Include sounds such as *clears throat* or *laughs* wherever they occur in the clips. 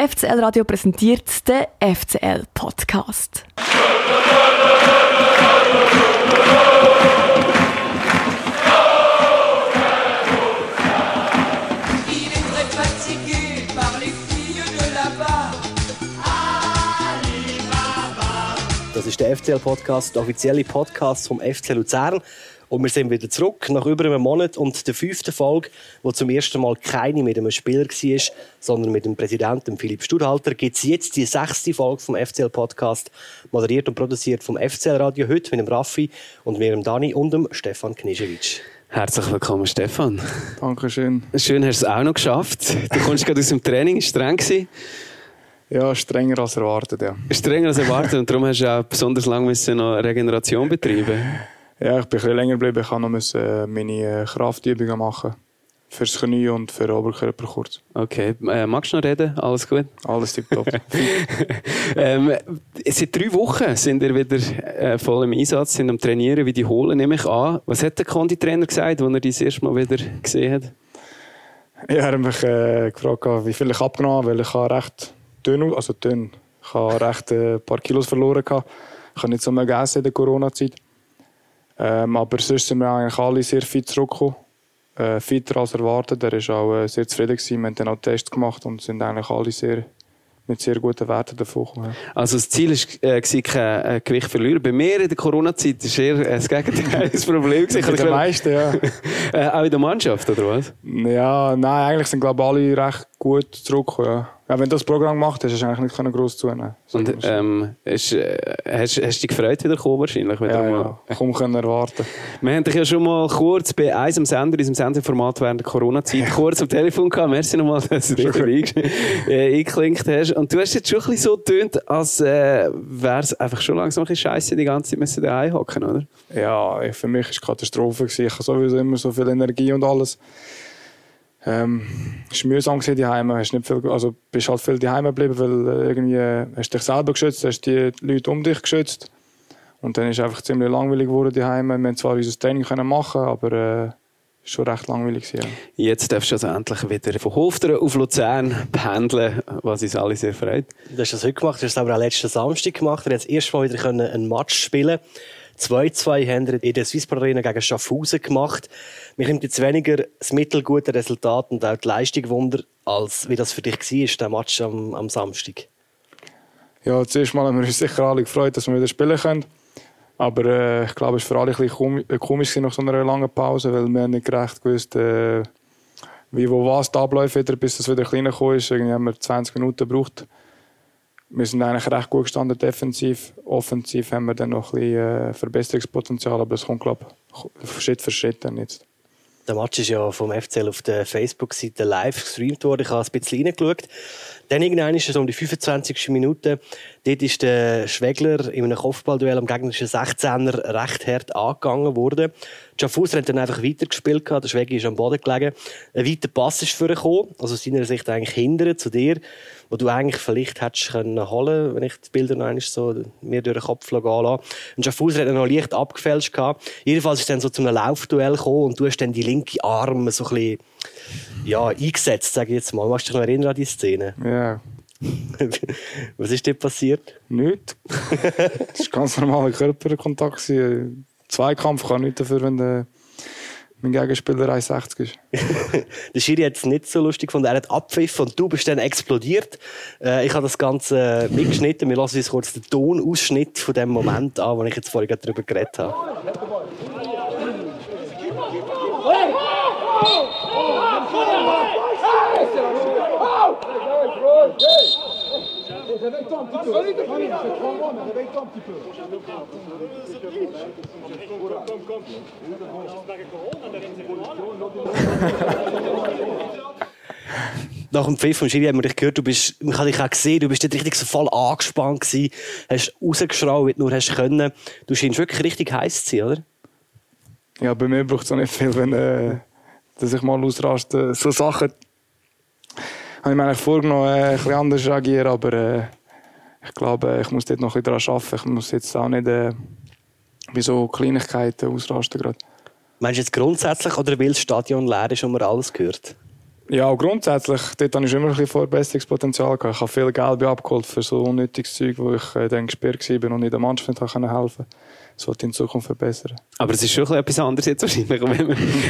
FCL Radio präsentiert den FCL Podcast. Das ist der FCL-Podcast, der offizielle Podcast vom FC Luzern. Und wir sind wieder zurück nach über einem Monat und der fünften Folge, wo zum ersten Mal keine mit einem Spieler war, sondern mit dem Präsidenten Philipp Studhalter, gibt es jetzt die sechste Folge vom FCL-Podcast, moderiert und produziert vom FCL-Radio, heute mit dem Raffi und mir, dem Dani und dem Stefan Knischewitsch. Herzlich willkommen, Stefan. Dankeschön. Schön, hast du es auch noch geschafft. Du kommst gerade aus dem Training, ist streng gewesen. Ja, strenger als erwartet, ja. Strenger als erwartet und darum hast du auch besonders lange noch Regeneration betreiben ja, ich bin ein bisschen länger geblieben. Ich musste äh, meine äh, Kraftübungen machen. Fürs Knie und für den Oberkörper kurz. Okay. Äh, magst du noch reden? Alles gut? Alles tipptopp. *laughs* ähm, seit drei Wochen sind wir wieder äh, voll im Einsatz, sind am Trainieren, wie die holen, nehme ich an. Was hat der Konditrainer gesagt, als er dich das erste Mal wieder gesehen hat? Ja, er hat mich äh, gefragt, wie viel ich abgenommen habe, weil ich recht dünn, also dünn, ich habe recht ein äh, paar Kilos verloren. Gehabt. Ich habe nicht so mehr gegessen in der Corona-Zeit. Ähm, aber sonst sind wir eigentlich alle sehr fit zurückgekommen. Äh, fitter als erwartet. Er war auch äh, sehr zufrieden. Gewesen. Wir haben dann auch Tests gemacht und sind eigentlich alle sehr, mit sehr guten Werten davon gekommen. Also das Ziel war, äh, kein äh, Gewicht zu verlieren. Bei mir in der Corona-Zeit war eher äh, das Gegenteil das Problem. *laughs* Bei den meisten, ja. *laughs* äh, auch in der Mannschaft, oder was? Ja, nein, eigentlich sind glaube ich alle recht gut zurückgekommen. Ja. Ja, wenn du das Programm gemacht hast, hast du eigentlich nicht gross zunehmen Und ähm, hast, äh, hast, hast du dich gefreut, wieder kommen wahrscheinlich? Wieder ja, mal. ja, kaum können erwarten. Wir haben dich ja schon mal kurz bei einem Sender, in diesem Senderformat während der Corona-Zeit, *laughs* kurz am Telefon gehabt. Merci nochmal, dass du dich äh, eingeklinkt hast. Und du hast jetzt schon ein bisschen so getönt, als äh, wäre es einfach schon langsam ein bisschen scheiße, die ganze Zeit müssen daheim hocken, oder? Ja, für mich war es Katastrophe. Ich habe sowieso immer so viel Energie und alles. Ähm, es war mühsam die Heime. Hast nicht viel, also bist halt viel daheim geblieben, weil äh, irgendwie hast dich selber geschützt, hast die Leute um dich geschützt. Und dann ist es einfach ziemlich langweilig geworden die Heime. Wir haben zwar unser Training können machen, aber äh, schon recht langweilig Ja. Jetzt darfst du also endlich wieder von Hofderen auf Luzern pendeln, was uns alle sehr freut. Du hast das heute gemacht, du hast es aber auch letzten Samstag gemacht. Du hast das erste Mal wieder einen Match spielen 2-2 haben wir in der Swissport Arena gegen Schaffhausen gemacht. Mir kommt jetzt weniger das mittelgute Resultat und auch die Leistung wunder, als wie das für dich war, der Match am, am Samstag. Ja, zuerst mal haben wir uns sicher alle gefreut, dass wir wieder spielen können. Aber äh, ich glaube, es war für alle ein bisschen äh, komisch nach so einer langen Pause, weil wir nicht gerecht gewusst äh, wie, wo, was da abläuft, wieder, bis es wieder kleiner ist. Irgendwie haben wir 20 Minuten gebraucht. Wir sind eigentlich recht gut gestanden defensiv. Offensiv haben wir dann noch ein bisschen äh, Verbesserungspotenzial, aber es kommt, glaube ich, Schritt für Schritt dann jetzt. Der Match ist ja vom FCL auf der Facebook-Seite live gestreamt worden. Ich habe ein bisschen reingeschaut. Dann irgendwann ist es um die 25. Minute. Dort ist der Schwegler in einem Kopfballduell am gegnerischen 16er recht hart angegangen worden. Schaffhauser hat dann einfach weitergespielt. Der Schwegler ist am Boden gelegen. Ein weiter Pass ist vorgekommen. Also aus seiner Sicht eigentlich hindern zu dir, wo du eigentlich vielleicht hättest können holen, wenn ich die Bilder noch einmal so mir durch den Kopf gehen lasse. Und Schaffhauser hat dann noch leicht abgefälscht gehabt. Jedenfalls ist es dann so zu einem Laufduell gekommen und du hast dann die linke Arm so ein bisschen ja, eingesetzt, sage ich jetzt mal. Magst du dich noch erinnern an die Szene? Ja. *laughs* Was ist dir passiert? Nichts. *laughs* das war ganz normaler Körperkontakt. Zweikampf kann nichts dafür, wenn der mein Gegenspieler 1,60 ist. *laughs* der Schiri hat es nicht so lustig gefunden. Er hat abpfiffen und du bist dann explodiert. Äh, ich habe das Ganze mitgeschnitten. Wir lassen uns kurz den Tonausschnitt von dem Moment an, wo ich jetzt vorhin darüber geredet habe. Réveille-toi un petit peu. C'est trois *laughs* mois, mais réveille-toi un petit peu. Nach dem Pfiff von Schiri haben wir dich gehört, du bist, man kann dich auch sehen, du bist dort richtig so voll angespannt gewesen, hast rausgeschraubt, wie du nur hast können. Du scheinst wirklich richtig heiß zu sein, oder? Ja, bei mir braucht es auch nicht viel, wenn, äh, dass ich mal ausraste. So Sachen habe ich mir eigentlich vorgenommen, äh, ein bisschen anders reagieren, aber äh, ich glaube, ich muss dort noch ein bisschen daran arbeiten. Ich muss jetzt auch nicht äh, bei so Kleinigkeiten ausrasten gerade. Meinst du jetzt grundsätzlich oder weil das Stadion leer ist und man alles gehört? Ja, grundsätzlich, dort habe ich immer ein bisschen Verbesserungspotenzial gehabt. Ich habe viel Geld abgeholt für so unnötiges Zeug, wo ich äh, dann gesperrt war und nicht der Mannschaft helfen konnte. Das sollte in Zukunft verbessern. Aber es ist schon etwas anderes jetzt wahrscheinlich.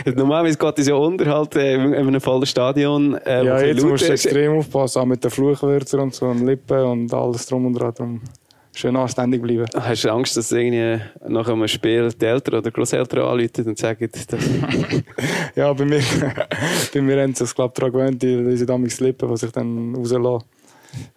*laughs* Normalerweise geht es ja Unterhalt äh, in einem vollen Stadion. Äh, ja, jetzt musst du extrem aufpassen, auch mit den Fluchwörtern und so und Lippen und alles drum und dran schön anständig bleiben. Hast du Angst, dass irgendwie nach einem Spiel die Eltern oder Großeltern anrufen und sagen, dass *laughs* Ja, bei mir, *laughs* bei mir haben sie es, glaube ich, daran gewöhnt, diese damals Lippen, die sich dann rauslassen.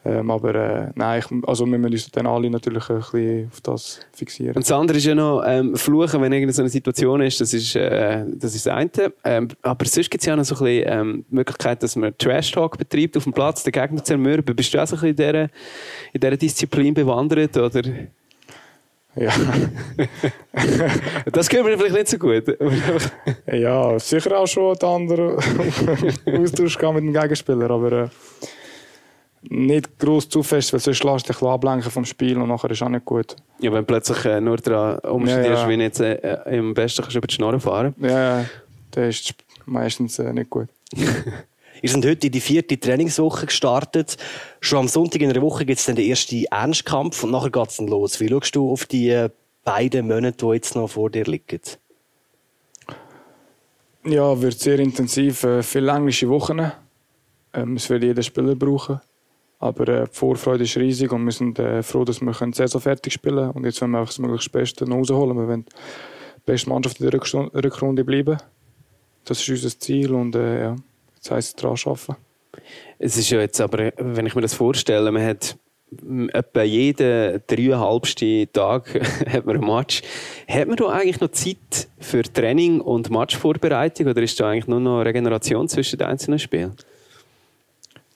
Ähm, aber äh, nein, ich, also wir müssen uns dann alle natürlich ein bisschen auf das fixieren. Und das andere ist ja noch ähm, Fluchen, wenn irgendeine so eine Situation ist, das ist, äh, das ist das eine. Ähm, aber sonst gibt es ja noch so ein bisschen ähm, die Möglichkeit, dass man Trash-Talk betreibt auf dem Platz, den Gegner zu ermürben. Bist du auch so ein bisschen in dieser, in dieser Disziplin bewandert, oder? Ja. das können wir vielleicht nicht so gut. ja, sicher auch schon den anderen *laughs* Austausch mit dem Gegenspieler, aber äh, nicht groß zu fest, weil sonst lässt dich ablenken vom Spiel und nachher ist auch nicht gut. Ja, wenn plötzlich äh, nur daran umstehst, ja, ja. wie jetzt äh, im Besten kannst du über die Schnorren fahren. Ja, ja, das ist meistens äh, nicht gut. *laughs* Wir sind heute in die vierte Trainingswoche gestartet. Schon am Sonntag in der Woche gibt es dann den ersten Ernstkampf und nachher geht es dann los. Wie schaust du auf die äh, beiden Monate, die jetzt noch vor dir liegen? Ja, wird sehr intensiv. Äh, viele englische Wochen. Ähm, es wird jeder Spieler brauchen. Aber äh, die Vorfreude ist riesig und wir sind äh, froh, dass wir die Saison fertig spielen können. Und jetzt wollen wir einfach das möglichst Beste rausholen. Wir wollen die beste Mannschaft in der Rückrunde bleiben. Das ist unser Ziel und äh, ja, jetzt heisst es daran arbeiten. Es ist ja jetzt aber, wenn ich mir das vorstelle, man hat etwa jeden dreieinhalbsten Tag *laughs* hat man ein Match. Hat man da eigentlich noch Zeit für Training und Matchvorbereitung oder ist da eigentlich nur noch Regeneration zwischen den einzelnen Spielen?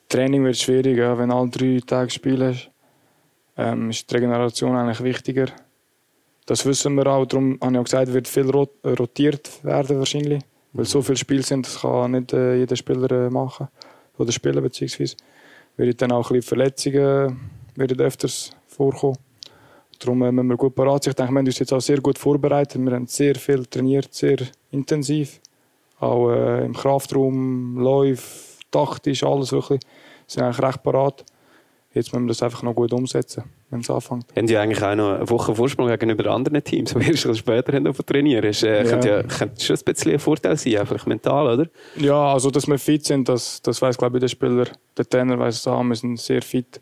Training wird schwierig, ja, wenn du alle drei Tage spielst. Ähm, ist die Regeneration eigentlich wichtiger. Das wissen wir auch. Darum habe ich auch gesagt, wird viel rotiert werden wahrscheinlich. Weil so viele Spiele sind, das kann nicht äh, jeder Spieler äh, machen. Oder spielen beziehungsweise. Wird dann auch ein bisschen Verletzungen werden öfters vorkommen. Darum äh, müssen wir gut parat sein. Ich denke, wir haben uns jetzt auch sehr gut vorbereitet. Wir haben sehr viel trainiert, sehr intensiv. Auch äh, im Kraftraum, Läufe, taktisch, alles wirklich sind eigentlich recht parat. Jetzt müssen wir das einfach noch gut umsetzen, wenn es anfängt. Haben Sie eigentlich auch noch eine Woche Vorsprung gegenüber anderen Teams, *laughs* die erst später haben trainieren? Das äh, ja. könnte, ja, könnte schon ein bisschen ein Vorteil sein, einfach mental, oder? Ja, also dass wir fit sind, das, das weiß glaube ich der Spieler, der Trainer weiß es auch, wir sind sehr fit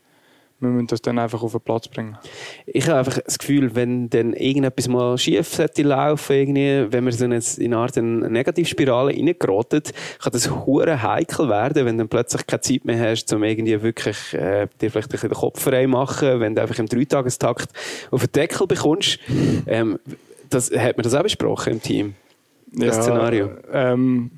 wir müssen das dann einfach auf den Platz bringen. Ich habe einfach das Gefühl, wenn dann irgendetwas mal schief sollte laufen, irgendwie, wenn man so in eine Art eine Negativspirale reingeraten, kann das hure heikel werden, wenn du plötzlich keine Zeit mehr hast, um irgendwie wirklich äh, dir vielleicht ein bisschen den Kopf frei machen, wenn du einfach im Dreitagestakt auf den Deckel bekommst. Ähm, das, hat man das auch besprochen im Team? Das ja, Szenario? Ähm,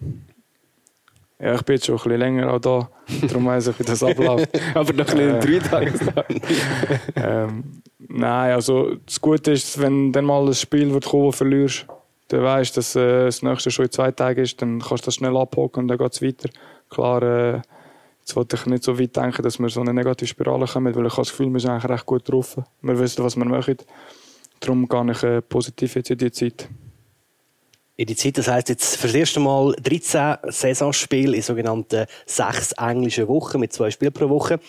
ja, ich bin jetzt schon ein bisschen länger auch da, darum weiss ich, wie das abläuft. *laughs* Aber noch ein bisschen drei Tage *laughs* ähm, Nein, also das Gute ist, wenn dann mal ein Spiel wird kommen, verlierst, dann weißt du, dass äh, das nächste schon in zwei Tagen ist, dann kannst du das schnell abhocken und dann geht es weiter. Klar, äh, jetzt wollte ich nicht so weit denken, dass wir so eine negative Spirale kommen, weil ich habe das Gefühl, wir sind eigentlich recht gut drauf. Wir wissen, was wir machen. Darum gehe ich äh, positiv jetzt in die Zeit in die Zeit. Das heißt jetzt für das erste Mal 13 Saisonspiele in sogenannten sechs englischen Wochen mit zwei Spielen pro Woche.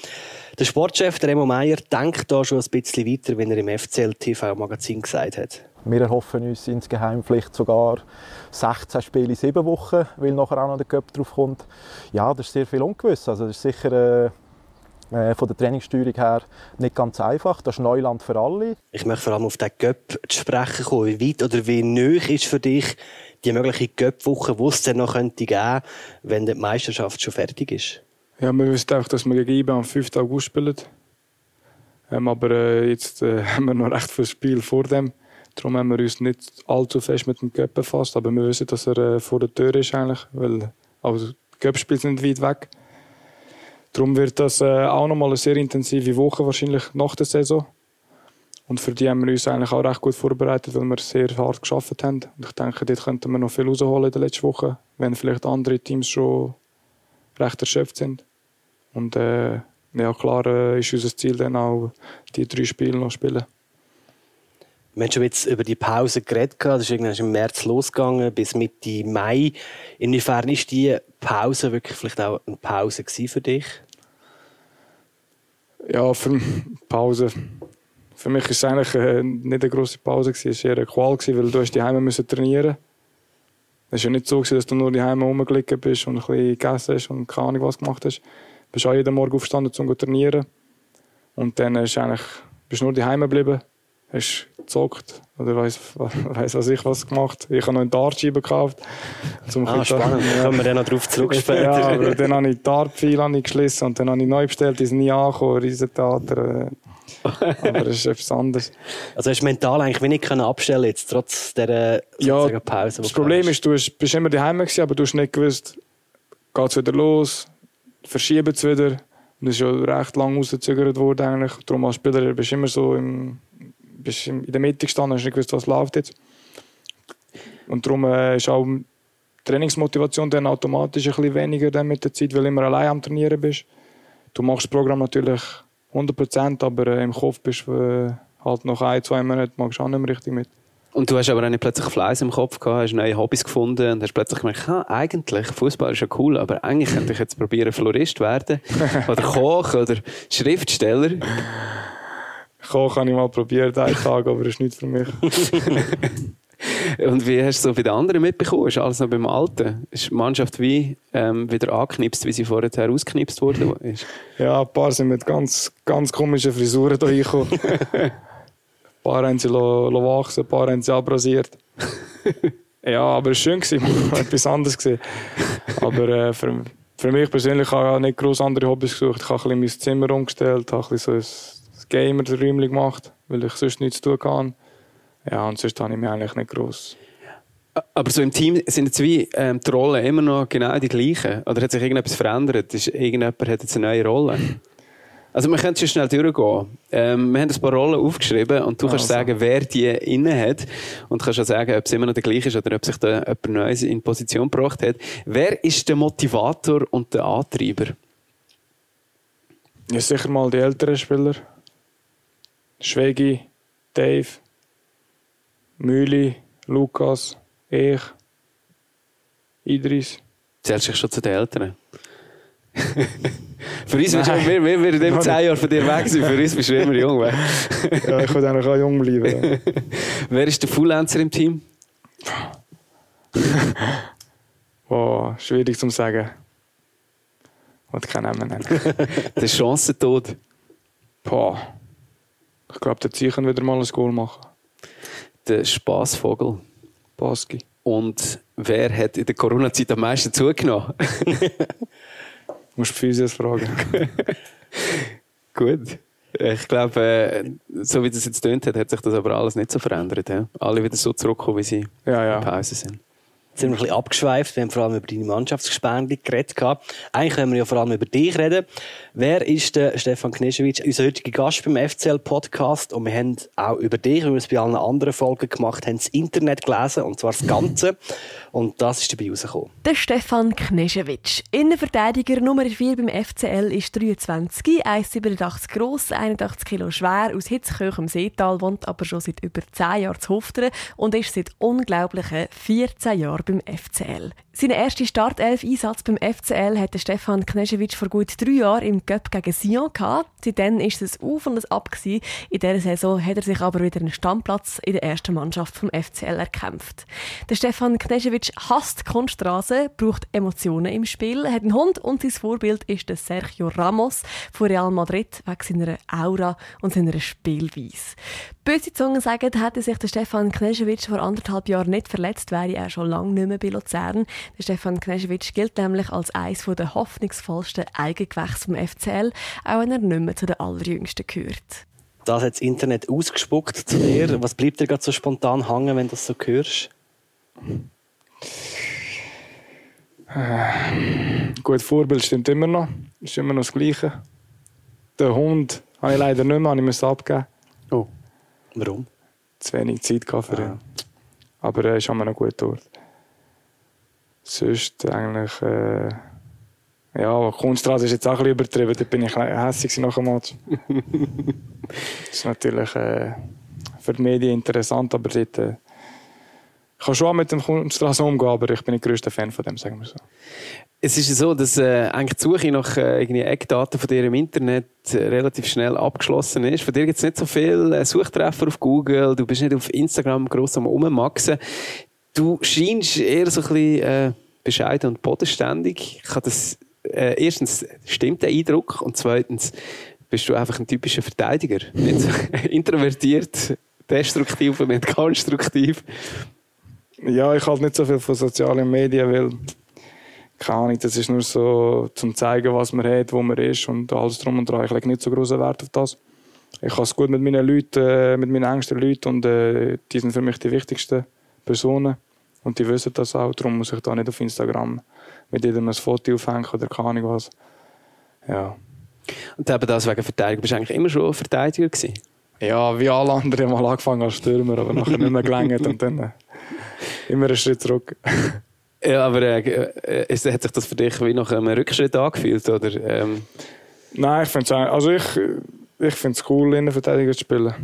Der Sportchef, der Remo Meier, denkt da schon ein bisschen weiter, wenn er im FCL TV Magazin gesagt hat. Wir erhoffen uns insgeheim vielleicht sogar 16 Spiele in sieben Wochen, weil nachher auch noch der Cup drauf kommt. Ja, das ist sehr viel ungewiss. Also das ist sicher äh, äh, von der Trainingssteuerung her nicht ganz einfach. Das ist Neuland für alle. Ich möchte vor allem auf den Göpp zu sprechen kommen. Wie weit oder wie nöch ist für dich die mögliche Göpp-Woche, die es dann noch könnte geben, wenn die Meisterschaft schon fertig ist? Ja, wir wissen auch, dass wir gegen IBE am 5. August spielen. Ähm, aber äh, jetzt äh, *laughs* haben wir noch recht viel Spiel vor dem. Darum haben wir uns nicht allzu fest mit dem Göpp befasst. Aber wir wissen, dass er äh, vor der Tür ist eigentlich. Weil also, die Göpp-Spiele sind weit weg. Darum wird das äh, auch nochmal eine sehr intensive Woche wahrscheinlich nach der Saison. Und für die haben wir uns eigentlich auch recht gut vorbereitet, weil wir sehr hart geschafft haben. Und ich denke, dort könnten wir noch viel rausholen in der letzten Woche, wenn vielleicht andere Teams schon recht erschöpft sind. Und äh, ja, klar äh, ist unser Ziel dann auch, die drei Spiele noch zu spielen. Wir haben schon jetzt über die Pause geredet. Das ist irgendwann im März losgegangen bis Mitte Mai. Inwiefern ist die Pause wirklich vielleicht auch eine Pause für dich? Ja, für Pause. Für mich war es eigentlich äh, nicht eine grosse Pause, es war eher eine Qual, weil du die Heime müssen trainieren Es war ja nicht so, dass du nur die Heime rumgelegen bist und ein bisschen gegessen hast und keine Ahnung was gemacht hast. Du bist auch jeden Morgen aufgestanden, um zu trainieren. Und dann bist du eigentlich, bist nur die Heime geblieben, hast gezockt oder weiss, weiss was ich was gemacht. Ich habe noch einen Dartscheibe gekauft. Zum ah, spannend. Da kommen wir dann noch drauf *laughs* zurück später. ja, aber dann habe ich Dartpfeil geschlossen und dann habe ich neu bestellt, sind nie angekommen, Riesentheater. aber das ist etwas anderes. Also hast du mental eigentlich wenig abstellen jetzt, trotz dieser ja, Pause? Das Problem ist, du bist immer daheim gewesen, aber du hast nicht gewusst, geht es wieder los, verschieben es wieder. Und das ist ja recht lang rausgezögert worden eigentlich. Darum als Spieler bist du immer so im, bist in der Mitte gestanden, hast nicht gewusst, was läuft jetzt. Und darum äh, ist auch die Trainingsmotivation dann automatisch ein bisschen weniger dann mit der Zeit, weil du immer allein am Trainieren bist. Du machst das Programm natürlich 100% aber äh, im Kopf bist du äh, halt noch ein, zwei Monate magst du auch nicht mehr richtig mit. Und du hast aber auch nicht plötzlich Fleiß im Kopf gehabt, hast neue Hobbys gefunden und hast plötzlich gemerkt, ah, eigentlich, Fußball ist ja cool, aber eigentlich könnte ich jetzt probieren, Florist werden. *laughs* oder Koch oder Schriftsteller. Koch habe ich mal probiert, einen *laughs* Tag, aber das ist nicht für mich. *laughs* Und wie hast du so bei den anderen mitbekommen? Ist alles noch beim Alten? Ist die Mannschaft wie ähm, wieder angeknipst, wie sie vorher ausgeknipst wurde? ja, ein paar sind mit ganz, ganz komischen Frisuren hier gekommen. ein paar haben sie wachsen, ein paar haben sie abrasiert. *laughs* ja, aber es war schön, etwas anderes. Gewesen. Aber äh, für, für mich persönlich habe ich nicht groß andere Hobbys gesucht. Ich habe ein bisschen mein Zimmer umgestellt, habe ein bisschen so ein Gamer-Räumchen gemacht, weil ich sonst nichts zu tun habe. Ja, und sonst habe ich mich eigentlich nicht groß. Aber so im Team sind jetzt wie ähm, die Rollen immer noch genau die gleichen? Oder hat sich irgendetwas verändert? Ist, irgendjemand hat jetzt eine neue Rolle? Also wir können schon schnell durchgehen. Ähm, wir haben ein paar Rollen aufgeschrieben und du also. kannst sagen, wer die inne hat und kannst auch sagen, ob es immer noch der gleiche ist oder ob sich da jemand Neues in Position gebracht hat. Wer ist der Motivator und der Antreiber? Ja, sicher mal die älteren Spieler. Schwegi, Dave, Mühli, Lukas, ich, Idris. Zählst du dich schon zu den Eltern? *laughs* Für uns bist du, wir, wir werden immer zehn Jahre von dir weg sein. Für uns bist du immer jung. ja, ich würde auch jung bleiben. *laughs* Wer ist der Fullancer im Team? *laughs* oh, schwierig zu sagen. Ich kann Namen nennen. der Chancentod. Boah. Ich glaube, der Ziehen wieder mal ein Goal machen der Spaßvogel. Baski. Und wer hat in der Corona-Zeit am meisten zugenommen? du *laughs* musst Physios fragen. *laughs* Gut. Ich glaube, äh, so wie das jetzt tönt hat, hat sich das aber alles nicht so verändert. Alle wieder so zurückkommen, wie sie ja, ja. in Pause sind sind wir abgeschweift. Wir haben vor allem über deine Mannschaftsgespende geredet. Eigentlich können wir ja vor allem über dich reden. Wer ist der Stefan Kneschewitsch, unser heutiger Gast beim FCL-Podcast? Und wir haben auch über dich, wie wir es bei allen anderen Folgen gemacht haben, das Internet gelesen, und zwar das Ganze. Und das ist dabei rausgekommen. Der Stefan Kneschewitsch. Innenverteidiger Nummer 4 beim FCL ist 23, 1,87 gross, 81 Kilo schwer, aus Hitzkirch im Seetal, wohnt aber schon seit über 10 Jahren zu Hufteren und ist seit unglaublichen 14 Jahren beim FCL. Seinen ersten Startelf-Einsatz beim FCL hatte Stefan Kneschewitsch vor gut drei Jahren im Cup gegen Sion gehabt. Seitdem ist es auf und es ab gewesen. In dieser Saison hat er sich aber wieder einen Stammplatz in der ersten Mannschaft vom FCL erkämpft. Der Stefan Kneschewitsch hasst Kunststraße, braucht Emotionen im Spiel, hat einen Hund und sein Vorbild ist der Sergio Ramos von Real Madrid wegen seiner Aura und seiner Spielweise. Böse Zungen sagen, hätte sich der Stefan Kneschewitsch vor anderthalb Jahren nicht verletzt, wäre er schon lange nicht mehr bei Luzern. Der Stefan Kneschewitsch gilt nämlich als eines der hoffnungsvollsten Eigengewächse vom FCL, auch wenn er nicht mehr zu den allerjüngsten gehört. Das hat das Internet ausgespuckt zu dir. Was bleibt dir gerade so spontan hängen, wenn du das so hörst? Äh, gut, Vorbild stimmt immer noch. Ist immer noch das Gleiche. Den Hund habe ich leider nicht mehr, ich muss abgeben. Oh. Warum? Zu wenig Zeit für ihn. Ah. Aber er ist immer noch gut dort. Sonst eigentlich. Äh, ja, Kunststraße ist jetzt auch ein bisschen übertrieben. Da bin ich hässlich nach dem Match. das *laughs* ist natürlich äh, für die Medien interessant, aber dort, äh, ich kann schon mit dem Kunststraße umgehen, aber ich bin nicht der größte Fan von dem, sagen wir so. Es ist so, dass äh, eigentlich die Suche nach äh, irgendwie Eckdaten von dir im Internet äh, relativ schnell abgeschlossen ist. Von dir gibt es nicht so viele äh, Suchtreffer auf Google, du bist nicht auf Instagram gross am Ummaxen. Du scheinst eher so ein bisschen äh, bescheiden und bodenständig. Ich das, äh, erstens stimmt der Eindruck und zweitens bist du einfach ein typischer Verteidiger. Nicht so *laughs* introvertiert, destruktiv und nicht konstruktiv. Ja, ich halte nicht so viel von sozialen Medien, weil keine Ahnung, das ist nur so zum zeigen, was man hat, wo man ist und alles drum und dran. Ich lege nicht so großen Wert auf das. Ich habe es gut mit meinen Leuten, äh, mit meinen engsten Leuten und äh, die sind für mich die wichtigsten Personen und die wissen das auch. Darum muss ich da nicht auf Instagram mit jedem ein Foto aufhängen oder keine Ahnung was. Ja. Und eben das wegen Verteidigung. Bist du eigentlich immer schon Verteidiger gewesen? Ja, wie alle anderen mal angefangen als Stürmer, aber nachher nicht mehr gelangt und dann äh, immer einen Schritt zurück. *laughs* Ja, aber äh, äh, hat sich das für dich wie nach einem Rückschritt angefühlt? Oder, ähm? Nein, ich finde es also ich, ich find's cool, Innenverteidiger zu spielen.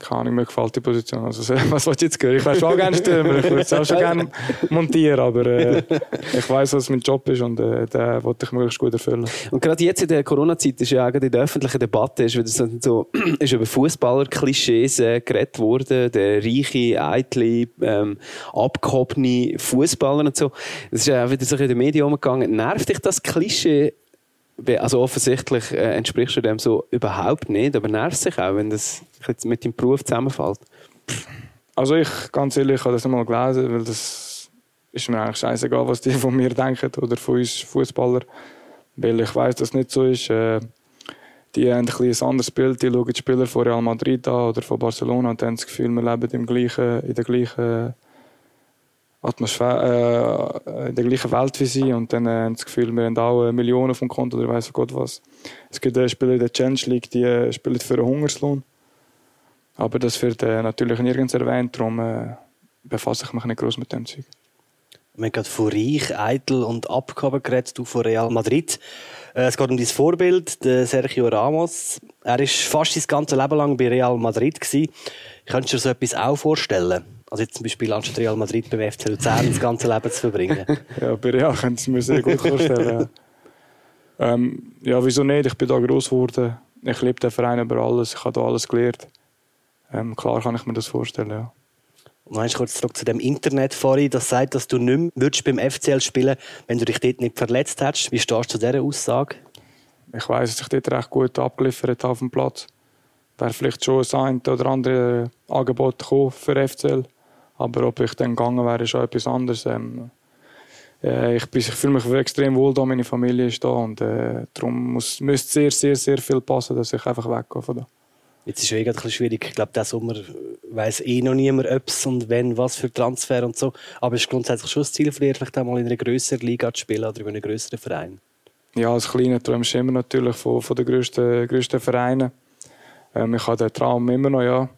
Keine Ahnung, mir gefällt die Position. Also, *laughs* was willst du jetzt hören? Ich wäre schon gerne Stürmer, ich würde es auch schon gerne montieren, aber äh, ich weiß, was mein Job ist und äh, den wollte ich möglichst gut erfüllen. Und gerade jetzt in der Corona-Zeit ist ja auch in der öffentlichen Debatte ist, wieder so, *clears throat* ist über Fußballer-Klischees äh, geredet worden, der reiche, eitle, ähm, abgehobene Fußballer und so. Das ist ja auch wieder so in den Medien umgegangen. Nervt dich das Klischee also offensichtlich äh, entsprichst du dem so überhaupt nicht, aber nervt sich auch, wenn das mit deinem Beruf zusammenfällt? Also ich, ganz ehrlich, habe das einmal gelesen, weil das ist mir eigentlich scheißegal, was die von mir denken oder von uns Fußballer, weil ich weiß, dass es nicht so ist. Äh, die haben ein, ein anderes Bild, die schauen die Spieler von Real Madrid an oder von Barcelona und haben das Gefühl, wir leben im gleichen, in der gleichen Atmosphäre, äh, in der gleichen Welt wie sie und dann äh, haben das Gefühl, wir haben auch Millionen vom Konto oder weiß Gott was. Es gibt äh, Spieler in der Challenge League, die äh, spielen für einen Hungerslohn. Aber das wird äh, natürlich nirgends erwähnt, darum äh, befasse ich mich nicht groß mit dem Zeug. Wir haben gerade von Reich, Eitel und Abgaben geredet, du von Real Madrid. Äh, es geht um dein Vorbild, Sergio Ramos. Er war fast sein ganzes Leben lang bei Real Madrid. Könntest du dir so etwas auch vorstellen? Also jetzt zum Beispiel anstatt Real Madrid beim FC Luzern das ganze Leben zu verbringen. *laughs* ja, bei Real könnte ich mir sehr gut vorstellen. ja. Ähm, ja, wieso nicht? Ich bin da groß geworden. Ich liebe den Verein über alles. Ich habe da alles gelernt. Ähm, klar kann ich mir das vorstellen, ja. Noch kurz zurück zu dem Internet vorhin. Das sagt, dass du nicht mehr beim FCL spielen wenn du dich dort nicht verletzt hättest. Wie stehst du zu dieser Aussage? Ich weiß, dass ich dort recht gut abgeliefert habe auf dem Platz. Wäre vielleicht schon ein oder andere Angebot gekommen für FCL. Aber ob ich dann gegangen wäre, ist schon etwas anderes. Ähm, äh, ich, ich fühle mich extrem wohl da, meine Familie ist da und äh, darum muss, müsste sehr, sehr, sehr viel passen, dass ich einfach weggehe von da. Jetzt ist es eh ein bisschen schwierig. Ich glaube, diesen Sommer weiß eh noch niemand, ob es und wenn, was für Transfer und so. Aber es ist grundsätzlich schon das Ziel von dir, vielleicht einmal in einer größeren Liga zu spielen oder in einem größeren Verein. Ja, als kleiner träumst du immer natürlich von, von den grössten, grössten Vereinen. Ähm, ich habe den Traum immer noch, ja.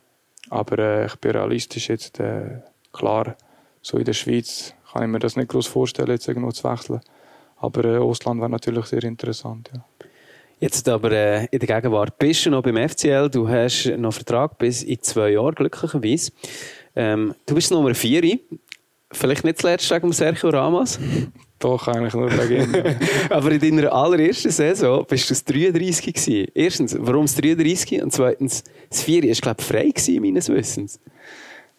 Aber äh, ich bin realistisch jetzt. Äh, klar, so in der Schweiz kann ich mir das nicht groß vorstellen, jetzt irgendwo zu wechseln. Aber äh, Ausland wäre natürlich sehr interessant, ja. Jetzt aber äh, in der Gegenwart bist du noch beim FCL. Du hast noch Vertrag bis in zwei Jahre, glücklicherweise. Ähm, du bist Nummer 4. Vielleicht nicht zuletzt wegen Sergio Ramos. Doch, eigentlich nur wegen ihm. *laughs* aber in deiner allerersten Saison bist du das 33 gewesen. Erstens, warum das 33? Und zweitens, das 4 war, glaube ich, frei gewesen, meines Wissens.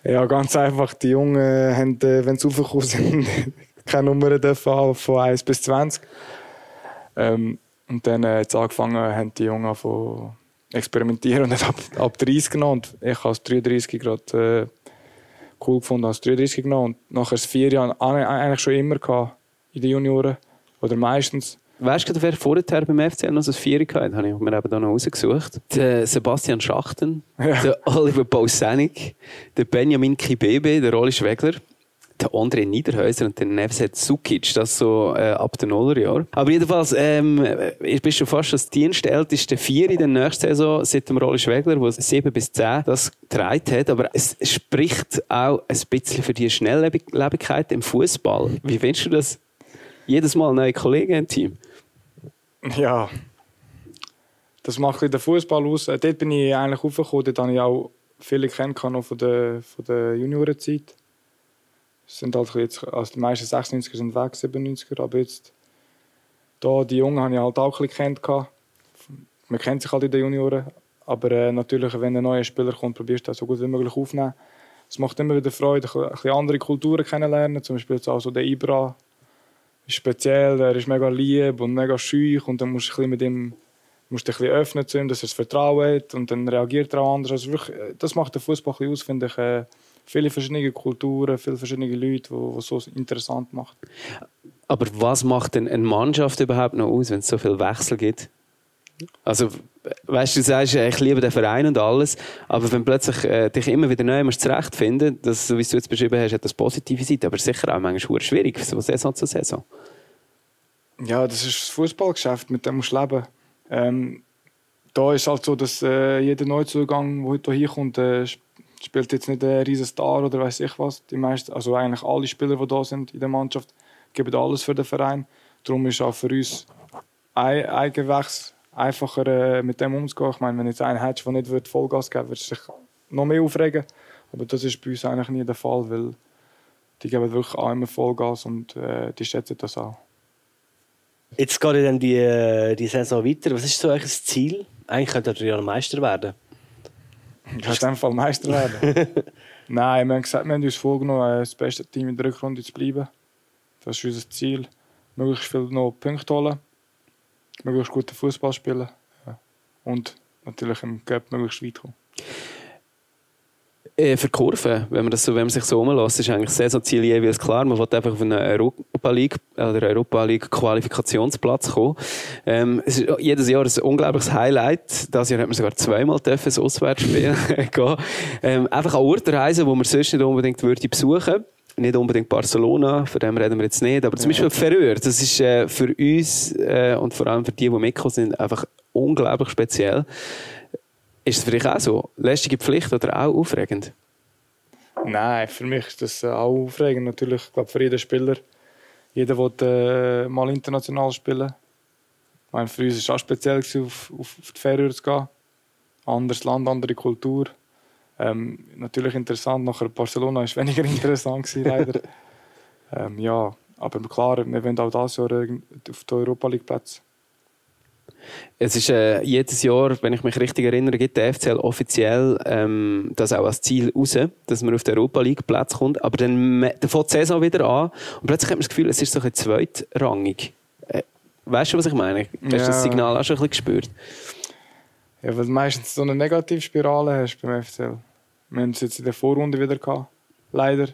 Ja, ganz einfach. Die Jungen haben, äh, wenn sie raufgekommen sind, *laughs* keine Nummern dürfen von 1 bis 20. Ähm, und dann äh, hat angefangen, haben die Jungen von experimentieren und *laughs* ab, ab 30 genommen. Und ich habe als 33 gerade äh, cool gefunden, als 33 genommen. Und nachher das vier Jahre eigentlich schon immer gehabt in den Junioren. Oder meistens. Weißt du, wer vorher beim FCN noch so ein Vier hatte? Habe ich mir eben da noch rausgesucht. Der Sebastian Schachten, ja. der Oliver Bausanik, der Benjamin Kibebe, der Rolli Schwegler der André Niederhäuser und der Nevzet Sukic, das so äh, ab den Nullerjahren. Aber jedenfalls, ähm, ich bin schon fast das dienstälteste Vier in der nächsten Saison seit dem Rolli Schwegler, der 7 bis 10 das getragen hat. Aber es spricht auch ein bisschen für die Schnelllebigkeit im Fußball. Wie findest du das? Jedes Mal neue Kollegen im Team? Ja, das macht der Fußball aus. Dort bin ich eigentlich aufgekommen, dort habe ich auch viele kennen kann noch von der, von der Juniorenzeit. Sind halt jetzt, also die meisten 96er sind weg, 97er, aber jetzt da, die Jungen habe ich halt auch ein bisschen. Man kennt sich halt in den Junioren, aber äh, natürlich, wenn ein neuer Spieler kommt, probierst du das so gut wie möglich aufnehmen. Es macht immer wieder Freude, ein bisschen andere Kulturen kennenlernen. Zum Beispiel jetzt auch so der Ibra ist speziell, er ist mega lieb und mega schüch und dann musst du mit ihm musst dich ein öffnen zu ihm, dass er das Vertrauen hat und dann reagiert er auch anders. Also wirklich, äh, das macht den Fußball aus, finde ich. Äh, viele verschiedene Kulturen, viele verschiedene Leute, die es so interessant macht. Aber was macht denn eine Mannschaft überhaupt noch aus, wenn es so viel Wechsel gibt? Also, weißt du, sagst, ich liebe den Verein und alles, aber wenn plötzlich äh, dich immer wieder neu zurechtfinden, das, so wie du jetzt beschrieben hast, hat das positive Seite, aber sicher auch manchmal schwierig, von Saison zu Saison. Ja, das ist das Fußballgeschäft, mit dem musst du leben. Ähm, da ist halt so, dass äh, jeder Neuzugang, der hier kommt, äh, spielt jetzt nicht ein riesen Star oder weiß ich was. Die meisten, also eigentlich alle Spieler, die da sind in der Mannschaft, geben alles für den Verein. Darum ist auch für uns ein Eigengewächs einfacher äh, mit dem umzugehen. Ich meine, wenn jetzt einer hättest, der nicht Vollgas geben würde, sich noch mehr aufregen. Aber das ist bei uns eigentlich nie der Fall, weil die geben wirklich auch immer Vollgas und äh, die schätzen das auch. Jetzt geht dann die, äh, die Saison weiter. Was ist so euer Ziel? Eigentlich könnte ihr ja Meister werden. Ich in dem Fall Meister werden. *laughs* Nein, wir haben gesagt, wir haben uns vorgenommen, äh, das beste Team in der Rückrunde zu bleiben. Das ist unser Ziel. Möglichst viel noch Punkte holen möglichst guten Fußball spielen und natürlich im Cup möglichst weit kommen. Äh, für die Kurve, wenn man, das so, wenn man sich so umlässt, ist eigentlich Saisonziel jeweils klar. Man will einfach auf einen Europa League oder Europa League Qualifikationsplatz kommen. Ähm, es ist jedes Jahr ein unglaubliches Highlight. Das Jahr hat man sogar zweimal dürfen, ein Auswärtsspiel *laughs* gehen. Ähm, einfach an Orte reisen, wo man sonst nicht unbedingt würde besuchen nicht unbedingt Barcelona, von dem reden wir jetzt nicht, aber zum Beispiel Ferreur, das ist äh, für uns äh, und vor allem für die, die mitgekommen sind, einfach unglaublich speziell. Ist es für dich auch so? Lästige Pflicht oder auch aufregend? Nein, für mich ist das äh, auch aufregend. Natürlich, ich glaube, für jeden Spieler. Jeder will äh, mal international spielen. Ich meine, für uns war es auch speziell, auf, auf die Färöer zu gehen. Anderes Land, andere Kultur. Ähm, natürlich interessant, nachher Barcelona war weniger *laughs* interessant gewesen, leider. ähm, ja, aber klar, wir wollen auch dieses Jahr auf den Europa League Platz. Es ist äh, jedes Jahr, wenn ich mich richtig erinnere, gibt der FCL offiziell ähm, das auch als Ziel raus, dass man auf den Europa League Platz kommt. Aber dann, dann fängt die Saison wieder an und plötzlich hat man das Gefühl, es ist so ein zweitrangig. Äh, weißt du, was ich meine? Hast du ja. das Signal auch schon ein bisschen gespürt? Ja, weil du meistens so eine Negativspirale hast beim FCL. Wir haben es jetzt in der Vorrunde wieder gehabt, leider.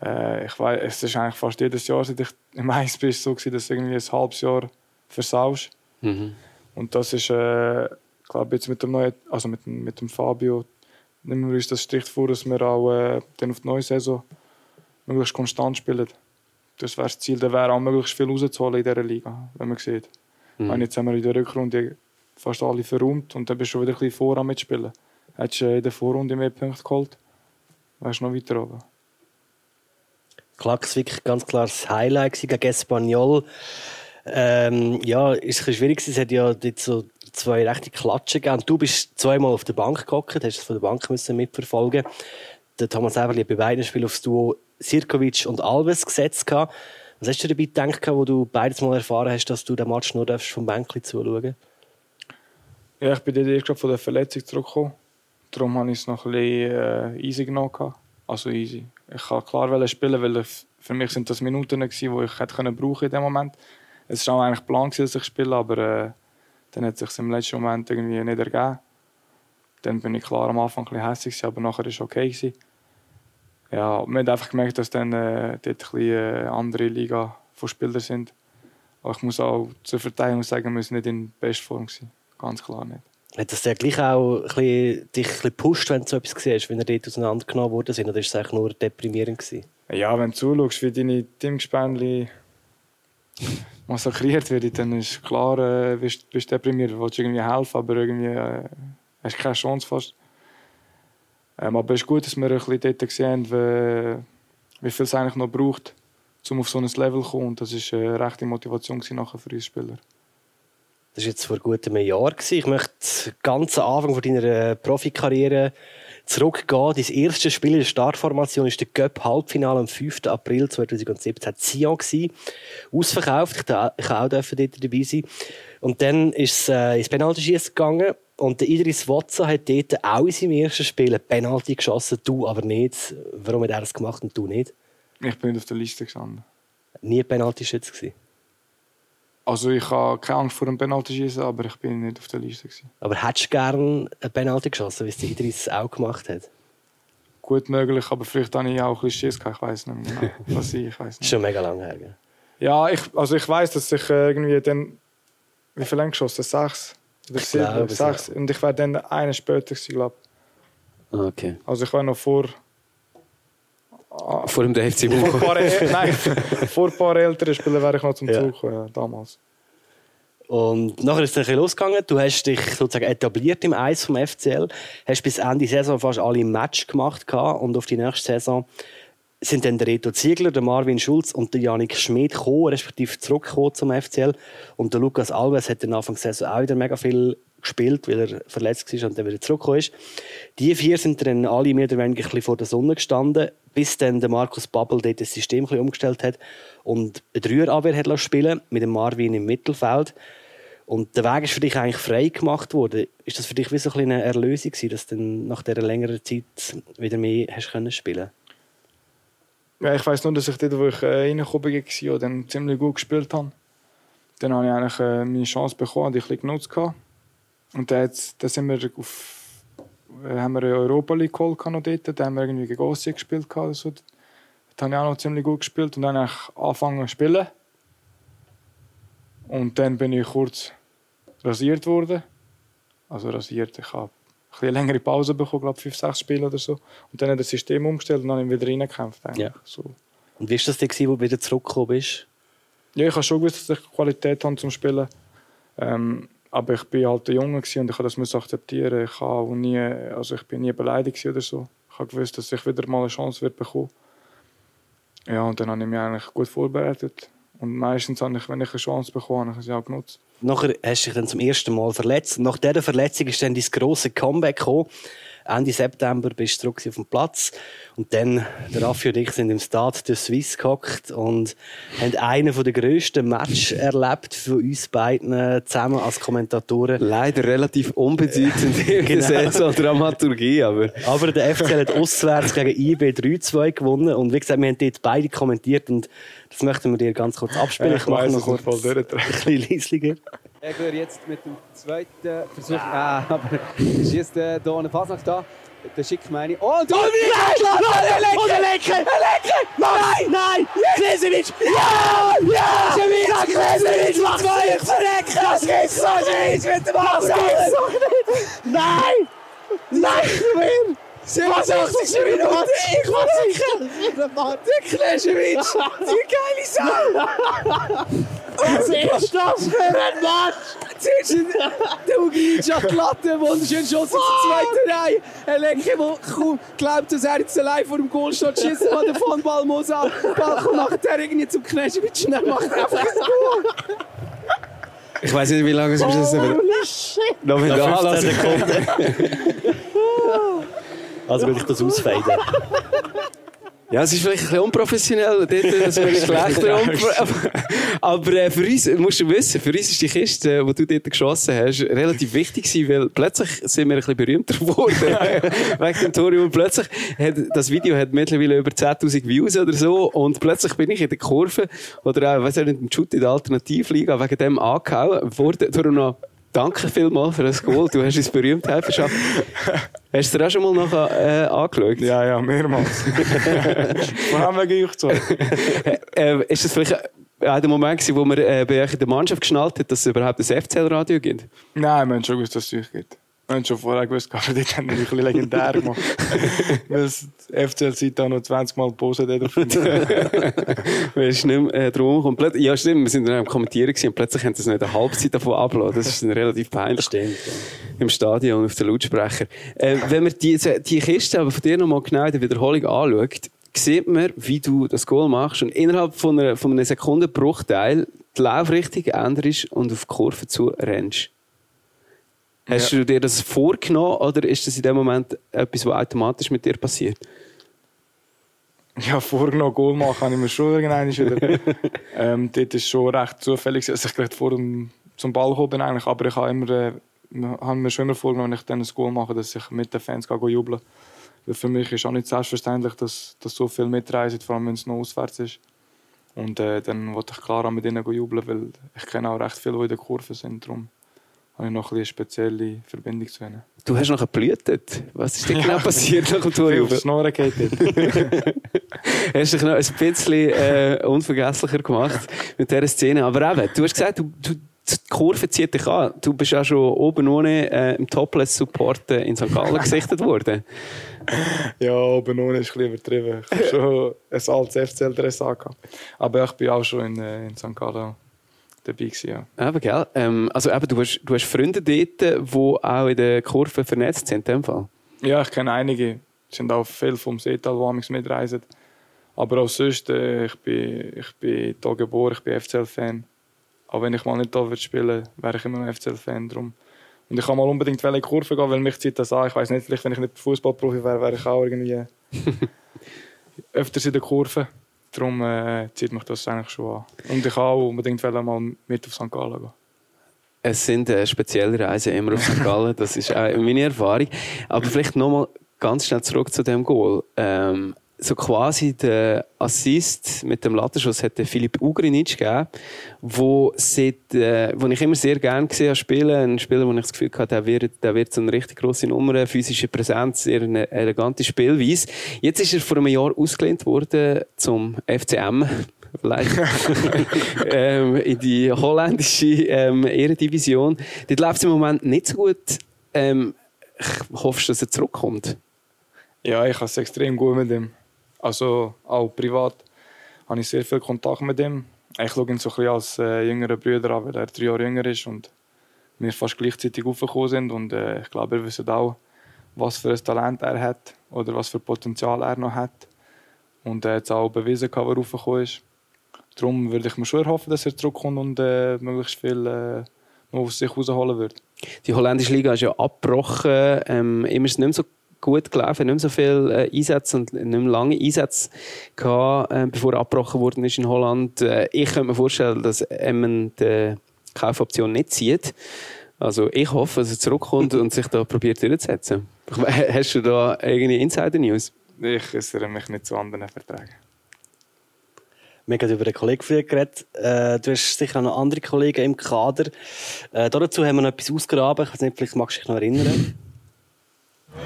Äh, ich weiß, es ist eigentlich fast jedes Jahr, seit ich im Eis bin, so gewesen, dass du irgendwie ein halbes Jahr versaust. Mhm. Und das ist, äh, glaube jetzt mit dem neuen, also mit, mit dem Fabio, nehmen wir uns das Strich vor, dass wir auch äh, dann auf die neue Saison möglichst konstant spielen. Das wäre das Ziel, da wäre auch möglichst viel rauszuholen in dieser Liga, wenn man sieht. Mhm. jetzt haben wir in der Rückrunde fast alle verräumt und dann bist du schon wieder ein bisschen voran mitspielen hättest du in der Vorrunde mehr Punkte geholt, wärst du noch weiter oben. Klaxvik, ganz klar das Highlight gegen Espanyol. Ähm, ja, ist ein schwierig. Es hat ja dort so zwei rechte Klatschen gegeben. Du bist zweimal auf der Bank gehockt, hast es von der Bank müssen mitverfolgen. Der Thomas Everli bei beiden Spielen aufs Duo Sirkovic und Alves gesetzt. Gehabt. Was hast du dabei gedacht, wo du beides mal erfahren hast, dass du den Match nur vom Bänkli zuschauen Ja, ich bin dort erst von der Verletzung zurückgekommen. Darum habe ich es noch ein bisschen äh, easy genommen. Also easy. Ich kann klar spielen, weil für mich sind das Minuten, die ich hätte können brauchen in dem Moment. Es war eigentlich Plan, dass ich spiele, aber äh, dann hat es sich im letzten Moment irgendwie nicht ergeben. Dann bin ich klar am Anfang ein bisschen hässlich, aber nachher war es okay. Gewesen. Ja, man hat einfach gemerkt, dass dann äh, dort ein bisschen, äh, andere Liga von Spielern sind. Aber ich muss auch zur Verteidigung sagen, wir sind nicht in Bestform gewesen. Ganz klar nicht. Hat das ja gleich auch ein bisschen, dich ein bisschen gepusht, wenn du so etwas siehst, wenn er dort auseinandergenommen worden sind? Oder war es eigentlich nur deprimierend? Gewesen? Ja, wenn du zuschaust, wie deine Teamgespänli massakriert werden, dann ist klar, äh, bist du deprimiert. Willst irgendwie helfen, aber irgendwie äh, hast keine Chance fast. Ähm, aber es ist gut, dass wir ein bisschen dort sehen, wie, wie viel es eigentlich noch braucht, um auf so ein Level zu kommen. Und das war eine rechte Motivation nachher für uns Spieler. Das war jetzt vor gut einem Jahr. Ich möchte ganz am Anfang von deiner Profikarriere zurückgehen. Dein erstes Spiel in der Startformation war der Cup-Halbfinale am 5. April 2017 Sion. Ausverkauft. Ich, ich auch dort dabei sein. Und dann ist es äh, ins Penaltyschießen gegangen. Und der Idris Watson hat dort auch in seinem ersten Spiel ein Penalty geschossen, du aber nicht. Warum hat er das gemacht und du nicht? Ich bin nicht auf der Liste gestanden. Nie Penalty-Schütze gewesen? Also ich habe keine Angst vor dem Penalty schießen, aber ich bin nicht auf der Liste gewesen. Aber hättest du gerne ein Penalty geschossen, wie es Idris auch gemacht hat? Gut möglich, aber vielleicht habe ich auch ein bisschen Schiss gehabt. Ich weiß nicht mehr genau, was ich, ich weiß nicht. Schon mega lange her. Gell? Ja, ich, also ich weiß, dass ich irgendwie dann wie viel geschossen? Sechs oder Ich sieben? Sechs. Und ich war dann eine später gewesen, glaube Okay. Also ich war noch vor Vor dem FC vor paar, nein, vor ein paar älteren Spielen wäre ich noch zum Ja. Zug gekommen, ja, damals. Und nachher ist es ein bisschen losgegangen. Du hast dich sozusagen etabliert im Eis vom FCL. Hast bis Ende der Saison fast alle Match gemacht gehabt. und auf die nächste Saison sind dann der Reto Ziegler, der Marvin Schulz und der Janik Schmid gekommen, respektive zurückgekommen zum FCL. Und der Lukas Alves hat dann Anfang der Saison auch wieder mega viel gespielt, weil er verletzt war und dann wieder zurückgekommen ist. Die vier sind dann alle mehr oder weniger vor der Sonne gestanden, bis dann der Markus Babbel dort das System umgestellt hat und eine Dreierabwehr hat spielen mit dem Marvin im Mittelfeld. Und der Weg ist für dich eigentlich frei gemacht worden. Ist das für dich wie so eine Erlösung gewesen, dass du nach dieser längeren Zeit wieder mehr hast können spielen? Ja, ich weiß nur, dass ich dort, wo ich äh, reingekommen war, dann ziemlich gut gespielt habe. Dann habe ich eigentlich äh, meine Chance bekommen, die ich genutzt habe. Und dann, jetzt, dann sind wir auf, äh, haben wir eine Europa League geholt noch dort. Dann haben wir irgendwie gegen Ossi gespielt. gehabt oder So. Dort habe ich auch noch ziemlich gut gespielt und dann habe ich angefangen zu spielen. Und dann bin ich kurz rasiert worden. Also rasiert, ich habe eine längere Pause bekommen, glaube fünf, sechs Spiele oder so. Und dann hat das System umgestellt und dann habe ich wieder reingekämpft. eigentlich. Ja. So. Und wie war das denn, wo du wieder zurückgekommen bist? Ja, ich habe schon gewusst, dass ich Qualität habe zum Spielen. Ähm, aber ich bin halt ein Junge und ich habe das akzeptieren. Ich habe nie, also ich bin nie beleidigt oder so. Ich habe gewusst, dass ich wieder mal eine Chance wird bekommen. Ja, und dann habe ich mich eigentlich gut vorbereitet. Und meistens habe ich, wenn ich eine Chance bekomme, habe ich sie auch genutzt. Nachher hast du dich dann zum ersten Mal verletzt. Nach dieser Verletzung ist dann dein grosses Comeback gekommen. Ende September bist du zurück auf dem Platz. Und dann, der Raffi und ich sind im Stade de Suisse gehockt und haben einen der grössten Matches erlebt von uns beiden zusammen als Kommentatoren. Leider relativ unbedeutend in der *laughs* Genau. Saison Dramaturgie, aber Aber der FCL hat auswärts gegen IB 3-2 gewonnen. Und wie gesagt, wir haben dort beide kommentiert und das möchten wir dir ganz kurz abspielen. Ich weiss, dass ich voll ein bisschen leislicher. Egler jetzt mit dem zweiten Versuch. Ah, aber schießt äh, hier eine Pass nach da. Der schickt meine. Oh, und Dominik Eichler! Und er lecke! Er lecke! Nein! Nein! Klesewitsch! Ja! Ja! Sag Klesewitsch! Mach zwei! Verrecken! Das gibt's doch nicht! Mit dem Das gibt's doch nicht! Nein! Nein! Mehr! Was 80. Minute! Ich war sicher! *laughs* Der Klesewitsch! Die geile Sau! Was ist das für ein Match? Zuerst der Ugic an die Latte, wunderschön Schuss in der zweiten Reihe. Ein Lecke, der kaum glaubt, dass er jetzt allein vor dem Goal steht, schießt mal den muss an. Der Ball kommt nachher irgendwie zum Kneschewitsch und dann macht er einfach das Goal. ich weiß nicht, wie lange es ist. Das aber noch mit. 15 Sekunden. *laughs* Also will ich das ausfaden. Ja, es ist vielleicht ein bisschen unprofessionell, dort, dass wir Geschlechter umpro- Aber äh, für uns, musst du wissen, für uns ist die Kiste, die du dort geschossen hast, relativ wichtig gewesen, weil plötzlich sind wir ein bisschen berühmter *laughs* geworden. wegen dem Tor. Und plötzlich hat, das Video hat mittlerweile über 10.000 Views oder so. Und plötzlich bin ich in der Kurve, oder auch, weiss ich nicht, im Shoot in der Alternativliga, wegen dem angehauen worden. Darum noch Danke vielmals für das Goal. Du hast uns Berühmtheit verschafft. *laughs* Hast du dir auch schon mal nachher, äh, angeschaut? Ja, ja, mehrmals. *laughs* Vor allem wegen euch zwei. äh, ist das vielleicht auch der Moment wo man äh, bei euch in der Mannschaft geschnallt hat, dass es überhaupt ein FCL-Radio gibt? Nein, wir haben schon gewusst, dass es euch gibt. Wir haben schon vorher gewusst, aber dort haben wir ein bisschen legendär gemacht. *laughs* Weil das FCL seit da noch 20 Mal Pause hat. auf *laughs* Weil es nicht mehr, äh, drum kommt. Ja, stimmt, wir sind dann am Kommentieren gewesen, und plötzlich haben sie es nicht eine Halbzeit davon abgelassen. Das ist dann relativ peinlich. Stimmt. Im Stadion auf den Lautsprecher. Äh, wenn man diese, die Kiste aber von dir nochmal genau in der Wiederholung anschaut, sieht man, wie du das Goal machst und innerhalb von, einer, von einem Sekundenbruchteil die Laufrichtung änderst und auf die Kurve zu rennst. Hast Ja. du dir das vorgenommen oder ist das in dem Moment etwas, was automatisch mit dir passiert? Ja, vorgenommen, Goal machen habe ich mir schon irgendwann wieder. *laughs* ähm, dort ist schon recht zufällig, dass ich gerade vor dem, zum Ball gekommen bin. Eigentlich. Aber ich habe, immer, äh, habe mir schon immer vorgenommen, wenn ich dann ein Goal mache, dass ich mit den Fans gehe, jubeln Weil für mich ist auch nicht selbstverständlich, dass, dass so viel mitreisen, vor allem wenn es noch auswärts ist. Und äh, dann wollte ich klar mit ihnen jubeln, weil ich kenne auch recht viele, die in der Kurve sind. Darum habe ich noch ein bisschen eine spezielle Verbindung zu ihnen. Du hast noch geblutet. Was ist denn genau passiert nach dem Torjubel? aufs Snorren geht. *laughs* Hast dich noch ein bisschen äh, unvergesslicher gemacht mit dieser Szene. Aber eben, du hast gesagt, du, du, die Kurve zieht dich an. Du bist ja schon oben ohne äh, im Topless-Support äh, in St. Gallen *laughs* gesichtet worden. Ja, oben ohne ist ein bisschen übertrieben. Ich habe schon ein altes FCL-Dress angehabt. Aber ich bin auch schon in, äh, in St. Gallen dabei gewesen, ja. Eben, gell? Ähm, also eben, du hast, du hast Freunde dort, die auch in der Kurve vernetzt sind, in dem Fall. Ja, ich kenne einige. Es sind auch viele vom Seetal, die mitreisen. Aber auch sonst, äh, ich bin, ich bin hier geboren, ich bin FCL-Fan. Auch wenn ich mal nicht hier würde spielen wäre ich immer noch FCL-Fan. Drum. Und ich kann mal unbedingt in die Kurve gehen, weil mich zieht das an. Ich weiß nicht, vielleicht, wenn ich nicht Fußballprofi wäre, wäre ich auch irgendwie *laughs* öfters in der Kurve. Darum äh, zieht mich das eigentlich schon an. Und ich auch unbedingt mal mit auf St. Gallen gehen. Es sind äh, spezielle Reisen immer auf St. Gallen, das ist auch meine Erfahrung. Aber vielleicht nochmal ganz schnell zurück zu dem Goal. Ähm, so quasi der Assist mit dem Lattenschuss hat der Philipp Ugrinic gegeben, wo, seit, äh, wo ich immer sehr gerne gesehen habe spielen. Ein Spieler, wo ich das Gefühl hatte, der wird, der wird so eine richtig grosse Nummer, physische Präsenz, sehr eine elegante Spielweise. Jetzt ist er vor einem Jahr ausgelehnt worden zum FCM. *laughs* Vielleicht *laughs* ähm, in die holländische ähm, Ehrendivision. Dort läuft es im Moment nicht so gut. Ähm, ich hoffe, dass er zurückkommt. Ja, ich habe es extrem gut mit ihm. Also auch privat habe ich sehr viel Kontakt mit ihm. Ich schaue ihn so ein bisschen als äh, jüngerer Bruder an, weil er drei Jahre jünger ist und wir fast gleichzeitig aufgekommen sind. Und äh, ich glaube, er weiß auch, was für ein Talent er hat oder was für Potenzial er noch hat. Und er hat es auch bewiesen, dass er raufgekommen ist. Darum würde ich mir schon hoffen, dass er zurückkommt und äh, möglichst viel äh, noch aus sich rausholen wird. Die holländische Liga ist ja abgebrochen. Ähm, immer ist nicht so gut gelaufen, nicht mehr so viele äh, Einsätze und nicht mehr lange Einsätze gehabt, äh, bevor abgebrochen worden ist in Holland. Äh, ich könnte mir vorstellen, dass Emmen die Kaufoption nicht zieht. Also ich hoffe, dass er zurückkommt und sich da probiert durchzusetzen. *laughs* Hast du da irgendeine Insider-News? Ich äußere mich nicht zu anderen Verträgen. Wir haben über einen Kollegen früher geredet. Äh, du hast sicher auch noch andere Kollegen im Kader. Äh, dazu haben wir noch etwas ausgraben. Ich weiß nicht, vielleicht magst du dich noch erinnern.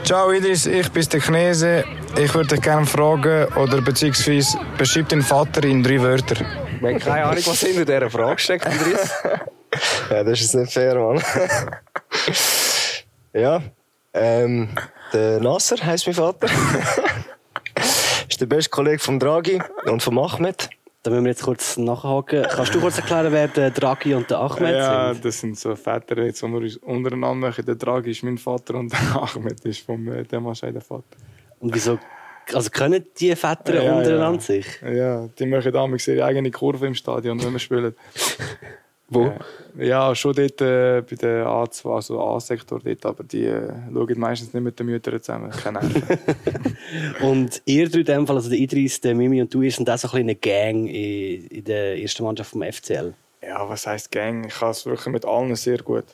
Ciao Idris, ich bin der Chinese. Ich würde dich gerne fragen, oder beziehungsweise beschreib deinen Vater in drei Wörter. Ich habe keine Ahnung, was hinter dieser Frage steckt, Idris. *laughs* ja, das ist nicht fair, Mann. *laughs* ja, ähm, der Nasser heisst mein Vater. *laughs* ist der beste Kollege von Draghi und von Ahmed. Da müssen wir jetzt kurz nachhaken. Kannst du kurz erklären, wer der Draghi und der Ahmed ja, sind? das sind so Väter, jetzt, die wir uns untereinander machen. Der Draghi ist mein Vater und der *laughs* Ahmed ist vom äh, Demaschei der Vater. Und wieso? Also können die Väter Ja, ja. untereinander sich? Ja, die machen damals ihre eigene Kurve im Stadion, wenn wir spielen. *laughs* Wo? Ja, schon dort äh, bei der A2, also A-Sektor dort, aber die äh, schauen meistens nicht mit den Müttern zusammen. Keine. *laughs* Und ihr drei in dem Fall, also der Idris, der Mimi und du, ihr sind auch so ein bisschen eine Gang in, in der ersten Mannschaft vom FCL. Ja, was heisst Gang? Ich kann es wirklich mit allen sehr gut.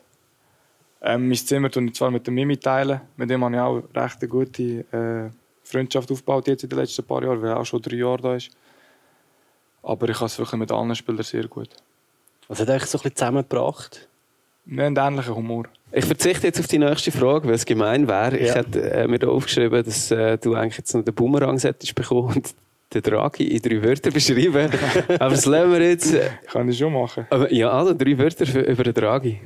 Ähm, mein Zimmer teilen ich zwar mit dem Mimi, teilen. mit dem habe ich auch recht eine gute äh, Freundschaft aufgebaut jetzt in den letzten paar Jahren, weil er auch schon drei Jahre da ist. Aber ich kann es wirklich mit allen Spielern sehr gut. Was hat euch so ein bisschen zusammengebracht? Wir haben ähnlichen Humor. Ich verzichte jetzt auf die nächste Frage, weil es gemein wäre. Ich Ja. hätte äh, mir da aufgeschrieben, dass äh, du eigentlich jetzt noch den Bumerang solltest bekommen und den Draghi in drei Wörtern beschreiben. *laughs* Aber das lassen wir jetzt. Äh, Kann ich schon machen. aber ja, also drei Wörter für, über den Draghi.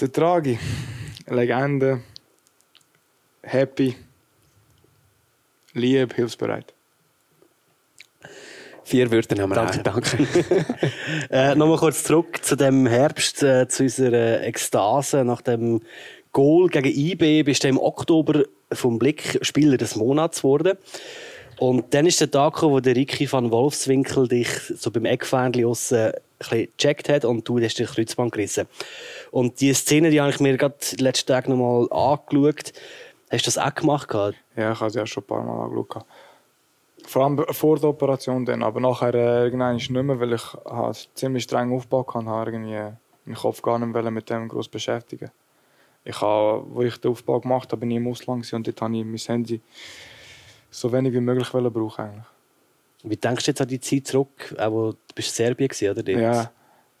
Der Draghi, Legende, happy, lieb, hilfsbereit. Vier Wörter haben wir Danke. auch. Danke. *laughs* Äh, Nochmal kurz zurück zu dem Herbst, äh, zu unserer Ekstase nach dem Goal gegen IB. Bist du im Oktober vom Blick Spieler des Monats geworden. Und dann ist der Tag gekommen, wo der Ricky van Wolfswinkel dich so beim Eckfähnchen aussen gecheckt hat und du hast dich Kreuzband gerissen. Und diese Szene, die habe ich mir gerade letzten Tag nochmal angeschaut. Hast du das auch gemacht? gehabt? Ja, ich habe es ja schon ein paar Mal angeschaut. Vor allem vor der Operation dann, aber nachher äh, irgendwann nicht mehr, weil ich halt ziemlich streng aufgebaut habe, habe irgendwie meinen Kopf gar nicht mehr mit dem groß beschäftigen. Ich habe, wo ich den Aufbau gemacht habe, bin ich im Ausland und dort habe ich mein Handy so wenig wie möglich brauchen eigentlich. Wie denkst du jetzt an die Zeit zurück? Wo, du bist in Serbien gewesen, oder? Dort? Ja.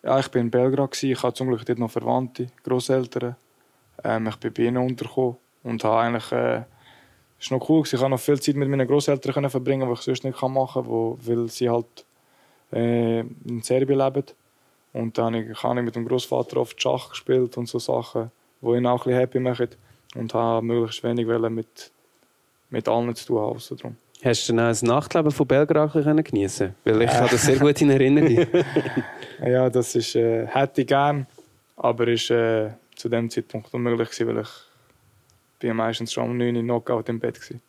ja, ich bin in Belgrad gewesen. Ich habe zum Glück dort noch Verwandte, Großeltern. Ähm, ich bin bei ihnen untergekommen und habe eigentlich äh, es war noch cool. Ich konnte noch viel Zeit mit meinen Großeltern verbringen, was ich sonst nicht machen kann, wo, weil sie halt äh, in Serbien leben. Und dann habe ich, habe ich mit dem Großvater oft Schach gespielt und so Sachen, die ihn auch ein bisschen happy machen. Und habe möglichst wenig mit, mit allen zu tun haben. Darum. Hast du dann auch das Nachtleben von Belgrad geniessen Weil ich habe das sehr gut in Erinnerung. *laughs* ja, das ist, äh, hätte ich gern, aber ist äh, zu dem Zeitpunkt unmöglich gewesen, weil ich bin meistens schon um 9 Uhr Knockout im Bett gewesen.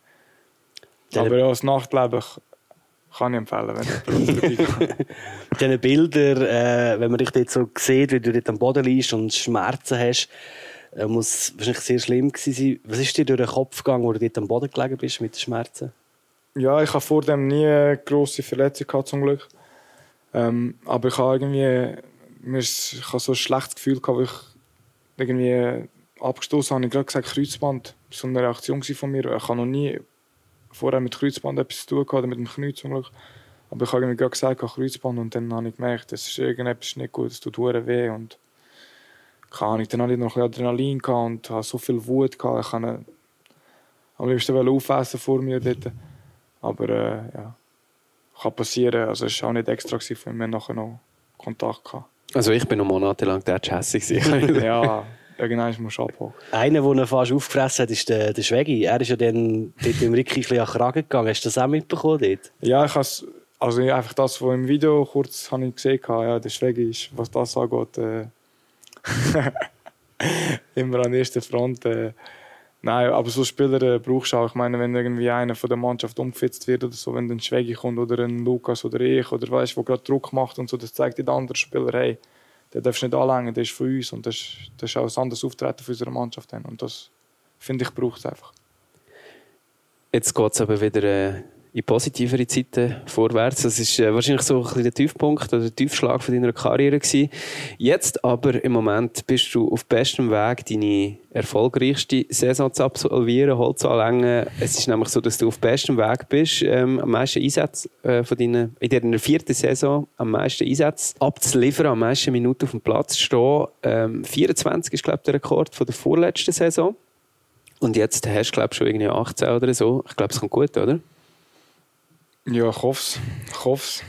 Aber ja, das Nachtleben kann ich empfehlen, wenn du Diese *laughs* Bilder, äh, wenn man dich dort so sieht, wie du dort am Boden liegst und Schmerzen hast, äh, muss wahrscheinlich sehr schlimm gewesen sein. Was ist dir durch den Kopf gegangen, wo du dort am Boden gelegen bist mit den Schmerzen? Ja, ich habe vor dem nie eine grosse Verletzung gehabt, zum Glück. Ähm, aber ich habe irgendwie ich habe so ein schlechtes Gefühl gehabt, weil ich irgendwie abgestoßen habe ich gerade gesagt Kreuzband. Das war so eine Reaktion von mir. Ich habe noch nie vorher mit Kreuzband etwas zu tun gehabt, mit dem Knie zum Glück. Aber ich habe mir gerade gesagt, Kreuzband und dann habe ich gemerkt, das ist irgendetwas nicht gut, es tut weh und keine Ahnung. Dann hatte ich noch ein Adrenalin und hatte so viel Wut gehabt. Ich wollte am liebsten aufessen vor mir dort. Aber äh, ja, kann passieren. Also es war auch nicht extra, für wir nachher noch Kontakt gehabt. Also ich bin noch monatelang der Chassis. *laughs* *laughs* ja, irgendwann musst du abholen. Einer, der ihn fast aufgefressen hat, ist der, der Schwegi. Er ist ja dann dort im Ricky ein bisschen an Kragen gegangen. Hast du das auch mitbekommen dort? Ja, ich habe also einfach das, was im Video kurz habe ich gesehen habe, ja, der Schwegi ist, was das angeht, äh, *laughs* immer an erster Front. Äh, Nein, aber so Spieler äh, brauchst du auch. Ich meine, wenn irgendwie einer von der Mannschaft umgefitzt wird oder so, wenn ein Schwegi kommt oder ein Lukas oder ich oder weißt, wo gerade Druck macht und so, das zeigt den anderen Spieler, hey, der darfst du nicht anlängen, der ist von uns und das, das ist auch ein anderes Auftreten für unsere Mannschaft. Und das, finde ich, braucht es einfach. Jetzt geht es aber wieder äh, in positivere Zeiten vorwärts. Das ist äh, wahrscheinlich so ein bisschen der Tiefpunkt oder der Tiefschlag von deiner Karriere gewesen. Jetzt aber im Moment bist du auf bestem Weg, deine erfolgreichste Saison zu absolvieren, Holzanlängen. Es ist nämlich so, dass du auf bestem Weg bist, ähm, am meisten Einsätze äh, von deiner, in deiner vierten Saison am meisten Einsätze abzuliefern, am meisten Minuten auf dem Platz zu stehen. Ähm, 24 ist, glaube ich, der Rekord von der vorletzten Saison. Und jetzt hast du, glaube ich, schon irgendwie 18 oder so. Ich glaube, es kommt gut, oder? Ja, ich hoffe es. Ich hoffe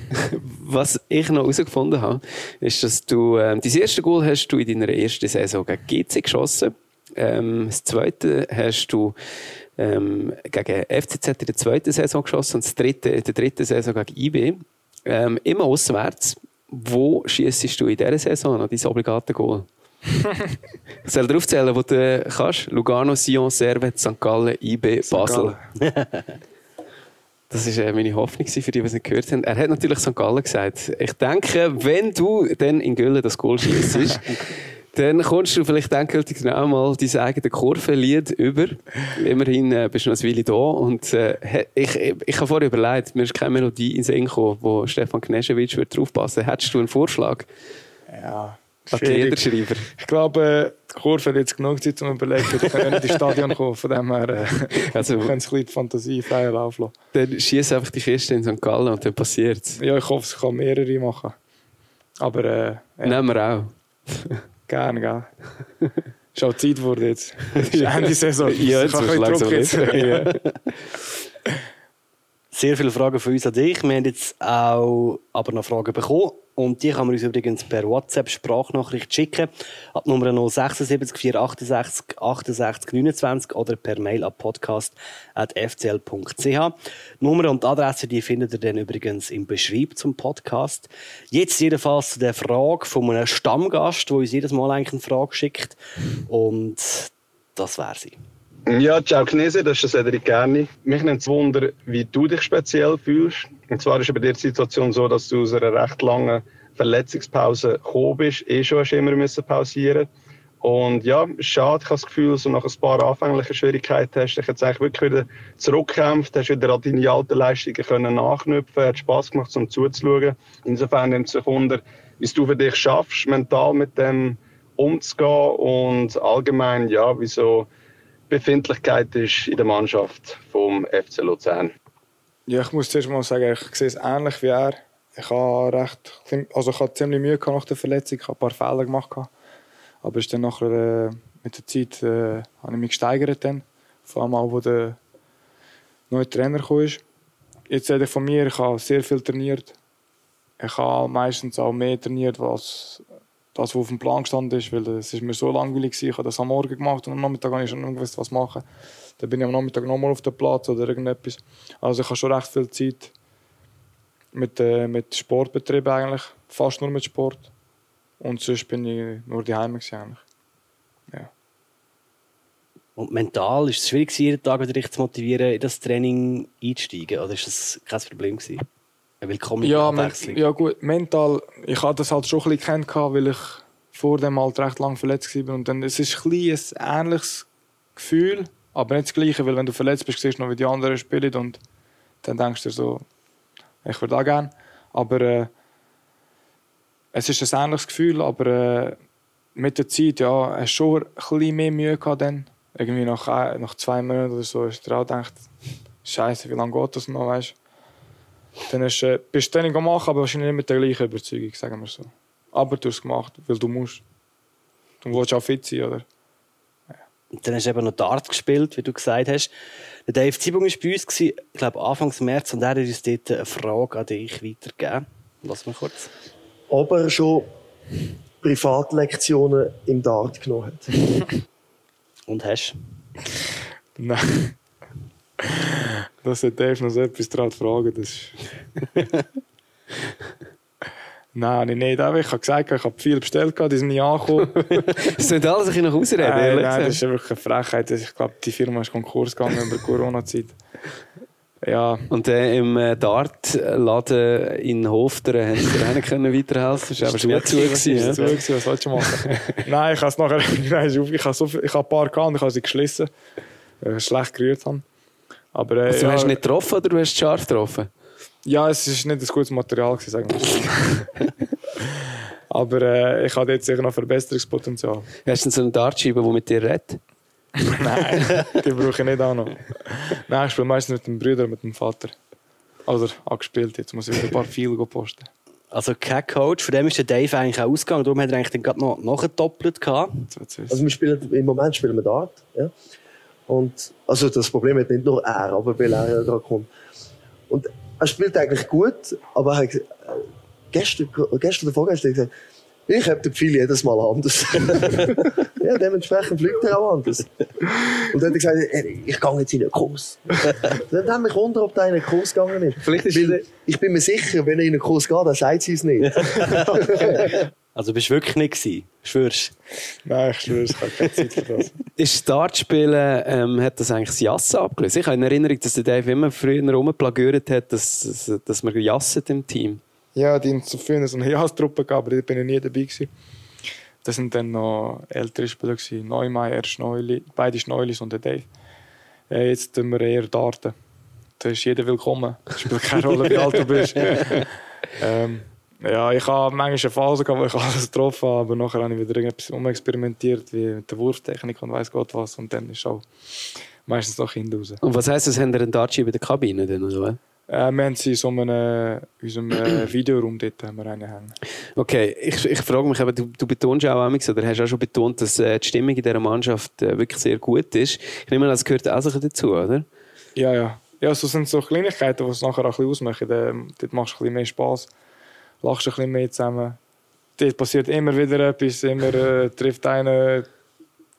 Was ich noch herausgefunden habe, ist, dass du ähm, dein erste Goal hast du in deiner ersten Saison gegen GC geschossen. Ähm, das zweite hast du ähm, gegen FCZ in der zweiten Saison geschossen und das dritte in der dritten Saison gegen IB. Ähm, immer auswärts. Wo schießt du in dieser Saison noch dein obligate Goal? ich *laughs* soll dir aufzählen, wo du kannst. Lugano, Sion, Servet, St. Gallen, IB, Basel. *laughs* Das war äh, meine Hoffnung für die, die es nicht gehört haben. Er hat natürlich St. Gallen gesagt. Ich denke, wenn du dann in Güllen das Goal schießt, *laughs* dann kommst du vielleicht endgültig genau mal dein eigenes Kurvenlied über. Immerhin äh, bist du noch Weile da. Und äh, ich, ich, ich habe vorher überlegt, mir ist keine Melodie in den Sinn gekommen, wo Stefan Kneschewitsch passen Hättest du einen Vorschlag? Ja. Athlederschreiber. Ich glaube, die Kurve hat jetzt genug Zeit zum Überlegen. Ich kann nicht ins Stadion kommen, von dem her äh, *laughs* also, können sie die Fantasie frei laufen lassen. Dann schießt einfach die Kiste in St. Gallen und dann passiert es. Ja, ich hoffe, es kann mehrere machen. Aber äh, ja. Nehmen wir auch. Gerne, gell. Ist auch Zeit geworden jetzt. *laughs* Es ist Ende Saison. ja, jetzt ist Druck jetzt. ja. Sehr viele Fragen von uns an dich. Wir haben jetzt auch aber noch Fragen bekommen. Und die kann man uns übrigens per WhatsApp-Sprachnachricht schicken. Ab Nummer 076 468 68 29 oder per Mail an podcast.fcl.ch. Nummer und Adresse, die findet ihr dann übrigens im Beschrieb zum Podcast. Jetzt jedenfalls zu der Frage von einem Stammgast, der uns jedes Mal eigentlich eine Frage schickt. Und das wäre sie. Ja, ciao Knese, das ist Cedric Gerni. Mich nimmt es Wunder, wie du dich speziell fühlst. Und zwar ist bei dir die Situation so, dass du aus einer recht langen Verletzungspause gekommen bist. Eh schon hast du immer müssen pausieren Und ja, schade, ich habe das Gefühl, so nach ein paar anfänglichen Schwierigkeiten hast du dich jetzt eigentlich wirklich wieder zurückgekämpft, hast wieder an deine alten Leistungen können nachknüpfen, hat Spass gemacht, um zuzuschauen. Insofern nimmt es mich Wunder, wie du für dich schaffst, mental mit dem umzugehen und allgemein, ja, wie so Befindlichkeit ist in der Mannschaft vom FC Luzern. Ja, ich muss zuerst mal sagen, ich sehe es ähnlich wie er. Ich habe recht, also ich hatte ziemlich Mühe nach der Verletzung, ich habe ein paar Fehler gemacht. Aber dann nachher, äh, mit der Zeit äh, habe ich mich gesteigert dann. Vor allem wo der neue Trainer kam. Jetzt sehe ich von mir, ich habe sehr viel trainiert. Ich habe meistens auch mehr trainiert, als das, was auf dem Plan gestanden ist, weil es ist mir so langweilig war. Ich habe das am Morgen gemacht und am Nachmittag habe ich schon gewusst, was machen. Dann bin ich am Nachmittag nochmal auf dem Platz oder irgendetwas. Also ich habe schon recht viel Zeit mit, äh, mit Sport betrieben eigentlich, fast nur mit Sport. Und sonst bin ich nur daheim eigentlich. Ja. Und mental ist es schwierig, jeden Tag wieder dich zu motivieren, in das Training einzusteigen? Oder ist das kein Problem gewesen? Eine willkommene ja, Abwechslung? ja gut, mental, ich hatte das halt schon ein bisschen kennengelernt, weil ich vor dem halt recht lang verletzt war. Und dann, es ist ein, ein ähnliches Gefühl, aber nicht das Gleiche, weil wenn du verletzt bist, siehst du noch, wie die anderen spielen und dann denkst du dir so, ich würde auch gerne. Aber äh, es ist ein ähnliches Gefühl, aber äh, mit der Zeit, ja, hast du schon ein bisschen mehr Mühe gehabt dann. Irgendwie nach, nach zwei Monaten oder so, hast du dir auch gedacht, Scheiße, wie lange geht das noch, weißt Dann hast, äh, bist du Training gemacht, aber wahrscheinlich nicht mit der gleichen Überzeugung, sagen wir so. Aber du hast es gemacht, weil du musst. Du willst auch fit sein, oder? Und dann hast du eben noch Dart gespielt, wie du gesagt hast. Der Dave Zibung war bei uns, ich glaube Anfang März, und er hat uns dort eine Frage an dich weitergegeben. Lass mal kurz. Ob er schon Privatlektionen im Dart genommen hat. *laughs* und hast Nein. Das hat Dave noch so etwas dran fragen. Das ist... *laughs* Nein, nein, nicht. Ich habe gesagt, ich habe viel bestellt, die sind nie angekommen. *laughs* das sind alles ein bisschen noch ausreden, nein, nein, das ist wirklich eine Frechheit. Ich glaube, die Firma ist Konkurs gegangen der Corona-Zeit. Ja. Und äh, im äh, Dart-Laden in Hofteren haben sie dir können weiterhelfen Das war aber schon zu gewesen. Ja. Zu gewesen, was sollst du machen? nein, ich habe es nachher, *laughs* ich habe so ich habe ein paar gehabt und ich habe sie geschlissen, weil ich schlecht gerührt habe. Aber, äh, also, ja, hast du nicht getroffen oder du hast scharf getroffen? Ja, es war nicht ein gutes Material, gewesen, sagen wir. *laughs* Aber äh, ich habe jetzt sicher noch Verbesserungspotenzial. Hast du so eine Dartscheibe, die mit dir redet? *laughs* Nein, die brauche ich nicht auch noch. Nein, ich spiele meistens mit dem Bruder mit dem Vater. Oder angespielt, jetzt muss ich wieder ein paar Viele posten. Also kein Coach, von dem ist der Dave eigentlich auch ausgegangen, darum hat er eigentlich gerade noch, noch doppelt gehabt. Also wir spielen, im Moment spielen wir Dart, ja. Und, also das Problem hat nicht nur er, aber weil er ja da kommt. Und er spielt eigentlich gut, aber er hat, gestern, gestern oder vorgestern gesagt, ich habe den Pfeil jedes Mal anders. *laughs* ja, dementsprechend fliegt er auch anders. Und dann hat er gesagt, ich gehe jetzt in einen Kurs. dann haben mich wundern, ob der in einen Kurs gegangen ist. Vielleicht ist Weil, ich bin mir sicher, wenn er in einen Kurs geht, dann sagt sie es nicht. *laughs* *laughs* Also bist du wirklich nicht gewesen? Schwörst Nein, ich schwöre, ich habe keine Zeit für das. *laughs* Ist Dartspielen, ähm, hat das eigentlich das Jassen abgelöst? Ich habe in Erinnerung, dass der Dave immer früher rumplagürt hat, dass, dass, dass man jasset im Team. Ja, die haben so früher so eine Jahrstruppe gehabt, aber da bin ich nie dabei gewesen. Das sind dann noch ältere Spieler gewesen. Neumeier, Schneuli, beide Schneulis und der Dave. Äh, jetzt tun wir eher Darten. Da ist jeder willkommen. Es spielt keine Rolle, wie alt du bist. *laughs* ähm, ja, ich habe manchmal eine Phase gehabt, wo ich *laughs* alles getroffen habe, aber nachher habe ich wieder irgendetwas umexperimentiert, wie mit der Wurftechnik und weiß Gott was. Und dann ist auch meistens noch Kinder raus. Und was heisst das, haben ihr einen Dartscheibe in der Kabine? Denn, oder? Äh, wir haben sie in so einem, in unserem äh, *clears throat* Videoraum dort haben wir einen hängen. Okay, ich, ich frage mich, aber du, du betonst auch einmal, oder hast auch schon betont, dass äh, die Stimmung in dieser Mannschaft äh, wirklich sehr gut ist. Ich nehme an, das gehört auch dazu, oder? Ja, ja. Ja, so sind so Kleinigkeiten, die es nachher auch ein bisschen ausmachen. Dort machst du ein bisschen mehr Spass lachst ein bisschen mehr zusammen. Dort passiert immer wieder etwas, immer äh, trifft einer,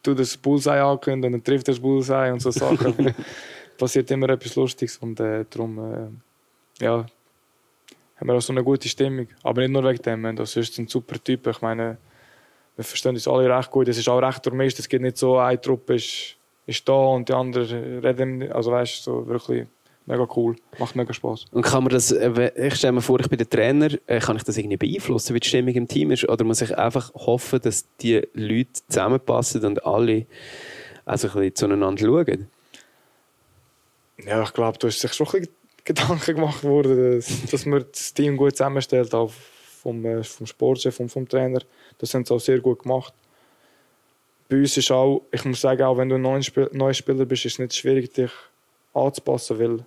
tut das Bullseye ankündigen, dann trifft er das Bullseye und so Sachen. *laughs* passiert immer etwas Lustiges und äh, darum äh, ja, haben wir auch so eine gute Stimmung. Aber nicht nur wegen dem, das ist ein super Typ. Ich meine, wir verstehen uns alle recht gut. Es ist auch recht durchmischt. Es gibt nicht so eine Truppe, ist ist da und die anderen reden, also weißt du, so wirklich mega cool, macht mega Spaß. Und kann man das, äh, ich stelle mir vor, ich bin der Trainer, äh, kann ich das irgendwie beeinflussen, wie die Stimmung im Team ist? Oder muss ich einfach hoffen, dass die Leute zusammenpassen und alle also ein bisschen zueinander schauen? Ja, ich glaube, du hast sich schon ein bisschen Gedanken gemacht worden, dass, dass man das Team gut zusammenstellt, auch vom, äh, vom Sportchef und vom Trainer. Das haben sie auch sehr gut gemacht. Bei uns ist auch, ich muss sagen, auch wenn du ein neuer Spiel, neuer Spieler bist, ist es nicht schwierig, dich anzupassen, weil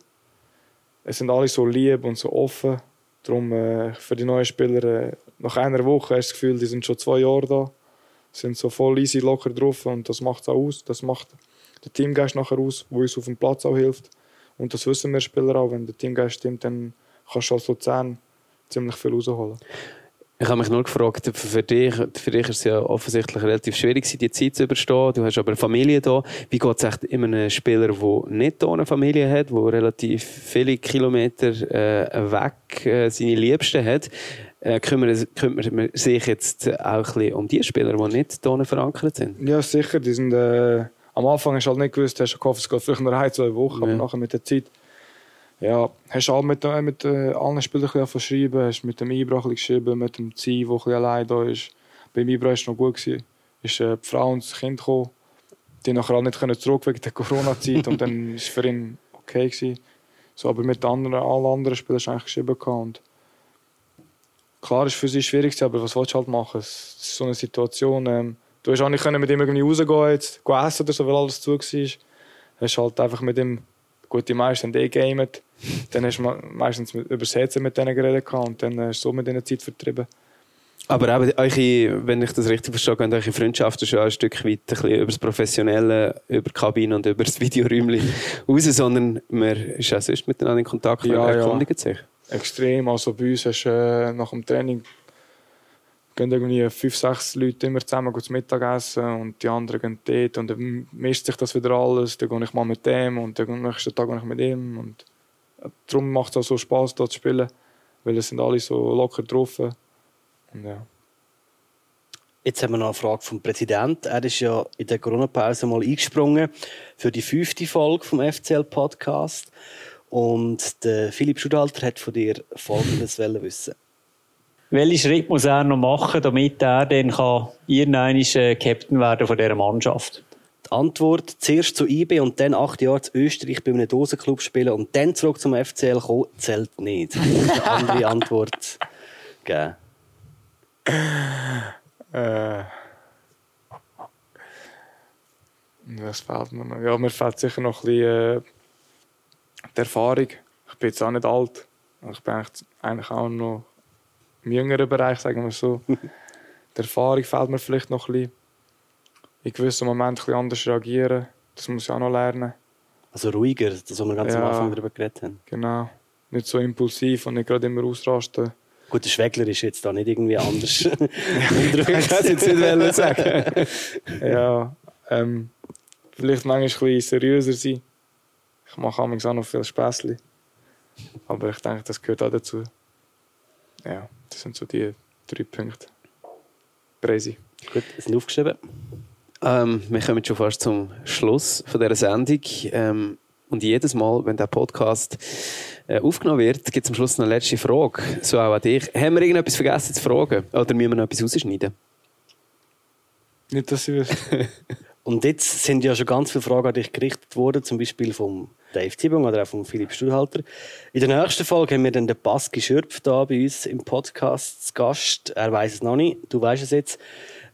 es sind alle so lieb und so offen. Darum äh, für die neuen Spieler, äh, nach einer Woche hast du das Gefühl, die sind schon zwei Jahre da, sind so voll easy, locker drauf und das macht es auch aus. Das macht der Teamgeist nachher aus, wo uns auf dem Platz auch hilft. Und das wissen wir Spieler auch. Wenn der Teamgeist stimmt, dann kannst du als Luzern ziemlich viel rausholen. Ich habe mich nur gefragt, für dich, für dich ist es ja offensichtlich relativ schwierig, die Zeit zu überstehen. Du hast aber eine Familie da. Wie geht es echt immer einem Spieler, der nicht eine Familie hat, der relativ viele Kilometer äh, weg äh, seine Liebsten hat? Äh, kümmert, kümmert man sich jetzt auch ein bisschen um die Spieler, die nicht hier verankert sind? Ja, sicher. Die sind, äh, am Anfang hast du halt nicht gewusst, hast du gehofft, es geht vielleicht nur ein, zwei Wochen, aber nachher mit der Zeit ja, hast auch mit, äh, mit äh, allen Spielern verschrieben, hast mit dem Ibra geschrieben, mit dem Ziel, der ein allein da ist. Beim Ibra war es noch gut. Gewesen. Ist äh, die Frau und das Kind gekommen. Die nachher nicht können zurück wegen der *laughs* Corona-Zeit und dann war es für ihn okay. Gewesen. So, aber mit anderen, allen anderen Spielern hast du eigentlich geschrieben. Und klar, war für sie schwierig, aber was willst du halt machen? Es ist so eine Situation. Ähm, du hast auch nicht mit ihm irgendwie rausgehen, jetzt, essen oder so, weil alles zu war. Hast halt einfach mit ihm Gut, die meisten haben eh gamet. Dann hast du meistens übersetzen mit denen geredet und dann hast du so mit ihnen Zeit vertrieben. Aber eben, eure, wenn ich das richtig verstehe, gehen eure Freundschaften schon ein Stück weit ein bisschen über das Professionelle, über die Kabine und über das Videoräumchen *laughs* raus, sondern man ist auch sonst miteinander in Kontakt und ja, erkundigt ja. sich. Extrem. Also bei uns hast du äh, nach dem Training gehen irgendwie fünf, sechs Leute immer zusammen zum Mittagessen und die anderen gehen dort und dann mischt sich das wieder alles. Dann gehe ich mal mit dem und dann am nächsten Tag gehe ich mit ihm. Und darum macht es auch so Spass, hier zu spielen, weil es sind alle so locker drauf. Und ja. Jetzt haben wir noch eine Frage vom Präsidenten. Er ist ja in der Corona-Pause mal eingesprungen für die fünfte Folge vom FCL-Podcast. Und der Philipp Schudalter hat von dir Folgendes *laughs* wissen welchen Schritt muss er noch machen, damit er dann kann irgendwann äh, Captain werden von dieser Mannschaft? Die Antwort, zuerst zu IB und dann acht Jahre zu Österreich bei einem Dosenclub spielen und dann zurück zum FCL kommen, zählt nicht. eine andere *laughs* Antwort geben. Äh. Was fehlt mir noch? Ja, mir fehlt sicher noch ein bisschen äh, die Erfahrung. Ich bin jetzt auch nicht alt. Ich bin eigentlich auch noch im jüngeren Bereich, sagen wir so. *laughs* Die Erfahrung fehlt mir vielleicht noch ein bisschen. In gewissen Momenten ein anders reagieren. Das muss ich auch noch lernen. Also ruhiger, das, was wir ganz ja, am Anfang darüber geredet haben. Genau. Nicht so impulsiv und nicht gerade immer ausrasten. Gut, der Schwegler ist jetzt da nicht irgendwie anders *laughs* *laughs* unterwegs. das jetzt nicht sagen. *laughs* ja, ähm, vielleicht manchmal ein bisschen seriöser sein. Ich mache auch noch viel Späßchen. Aber ich denke, das gehört auch dazu. Ja. Das sind so die drei Punkte. Crazy. Gut, sind aufgeschrieben. Ähm, wir kommen schon fast zum Schluss von dieser Sendung. Ähm, und jedes Mal, wenn der Podcast äh, aufgenommen wird, gibt es am Schluss noch eine letzte Frage. So auch an dich. Haben wir irgendetwas vergessen zu fragen? Oder müssen wir noch etwas rausschneiden? Nicht, dass ich wüsste. *laughs* Und jetzt sind ja schon ganz viele Fragen an dich gerichtet worden, zum Beispiel vom Dave Zibung oder auch von Philipp Stuhlhalter. In der nächsten Folge haben wir dann den Baski Schürpf da bei uns im Podcast zu Gast. Er weiß es noch nicht, du weißt es jetzt.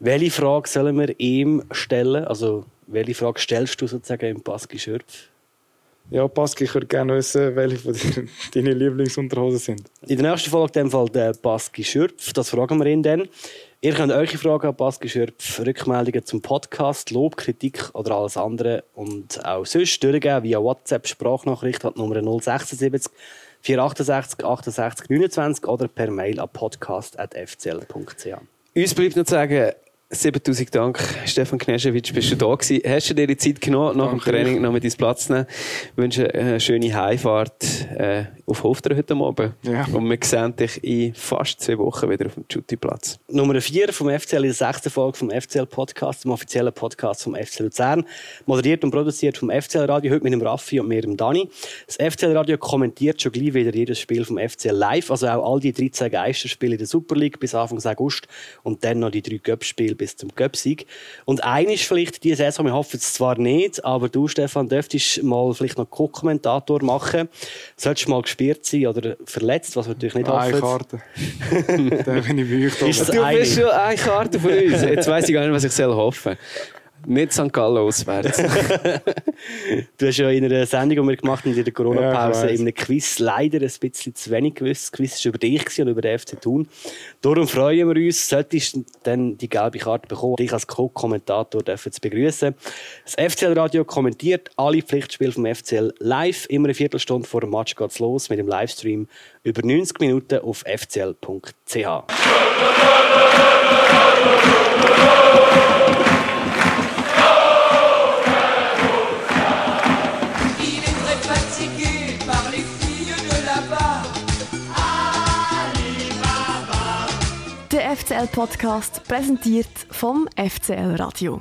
Welche Frage sollen wir ihm stellen? Also, welche Frage stellst du sozusagen im Baski Schürpf? Ja, Baski, ich würde gerne wissen, welche von *laughs* deinen Lieblingsunterhosen sind. In der nächsten Folge in dem Fall der Baski Schürpf. Das fragen wir ihn dann. Ihr könnt eure Fragen an Baski Schürpf, Rückmeldungen zum Podcast, Lob, Kritik oder alles andere und auch sonst durchgeben via WhatsApp, Sprachnachricht an Nummer 076 468 68 29 oder per Mail an podcast.fcl.ch. Uns bleibt noch zu sagen, 7000 Dank, Stefan Kneschewitsch, bist du da gewesen. Hast du dir die Zeit genommen, nach Danke. dem Training noch mit ins Platz zu nehmen? Ich wünsche eine schöne Heimfahrt äh, auf Hofter heute Abend. Ja. Und wir sehen dich in fast zwei Wochen wieder auf dem Jutti-Platz. Nummer 4 vom FCL in der sechsten Folge vom FCL Podcast, dem offiziellen Podcast vom FCL Luzern. Moderiert und produziert vom FCL Radio, heute mit dem Raffi und mir, dem Dani. Das FCL Radio kommentiert schon gleich wieder jedes Spiel vom FCL live, also auch all die 13 Geisterspiele in der Super League bis Anfang August und dann noch die drei Göppspiele bis zum Göppsieg. Und eines vielleicht diese Saison, wir hoffen es zwar nicht, aber du, Stefan, dürftest mal vielleicht noch Co-Kommentator machen. Solltest du mal gespielt sein oder verletzt, was wir natürlich nicht Eine hoffen. Karte. *laughs* Dann bin ich bei euch. Ist Du eine? bist schon eine Karte von uns. Jetzt weiss ich gar nicht, was ich soll hoffen Nicht St. Gallen auswärts. *laughs* Du hast ja in einer Sendung, die wir gemacht haben, in der Corona-Pause, Ja, in einem Quiz leider ein bisschen zu wenig gewusst. Das Quiz war über dich und über den FC Thun. Darum freuen wir uns, solltest du dann die gelbe Karte bekommen, dich als Co-Kommentator dürfen zu begrüßen. Das FCL-Radio kommentiert alle Pflichtspiele vom FCL live. Immer eine Viertelstunde vor dem Match geht's los mit dem Livestream über 90 Minuten auf fcl.ch. Der FCL Podcast präsentiert vom FCL Radio.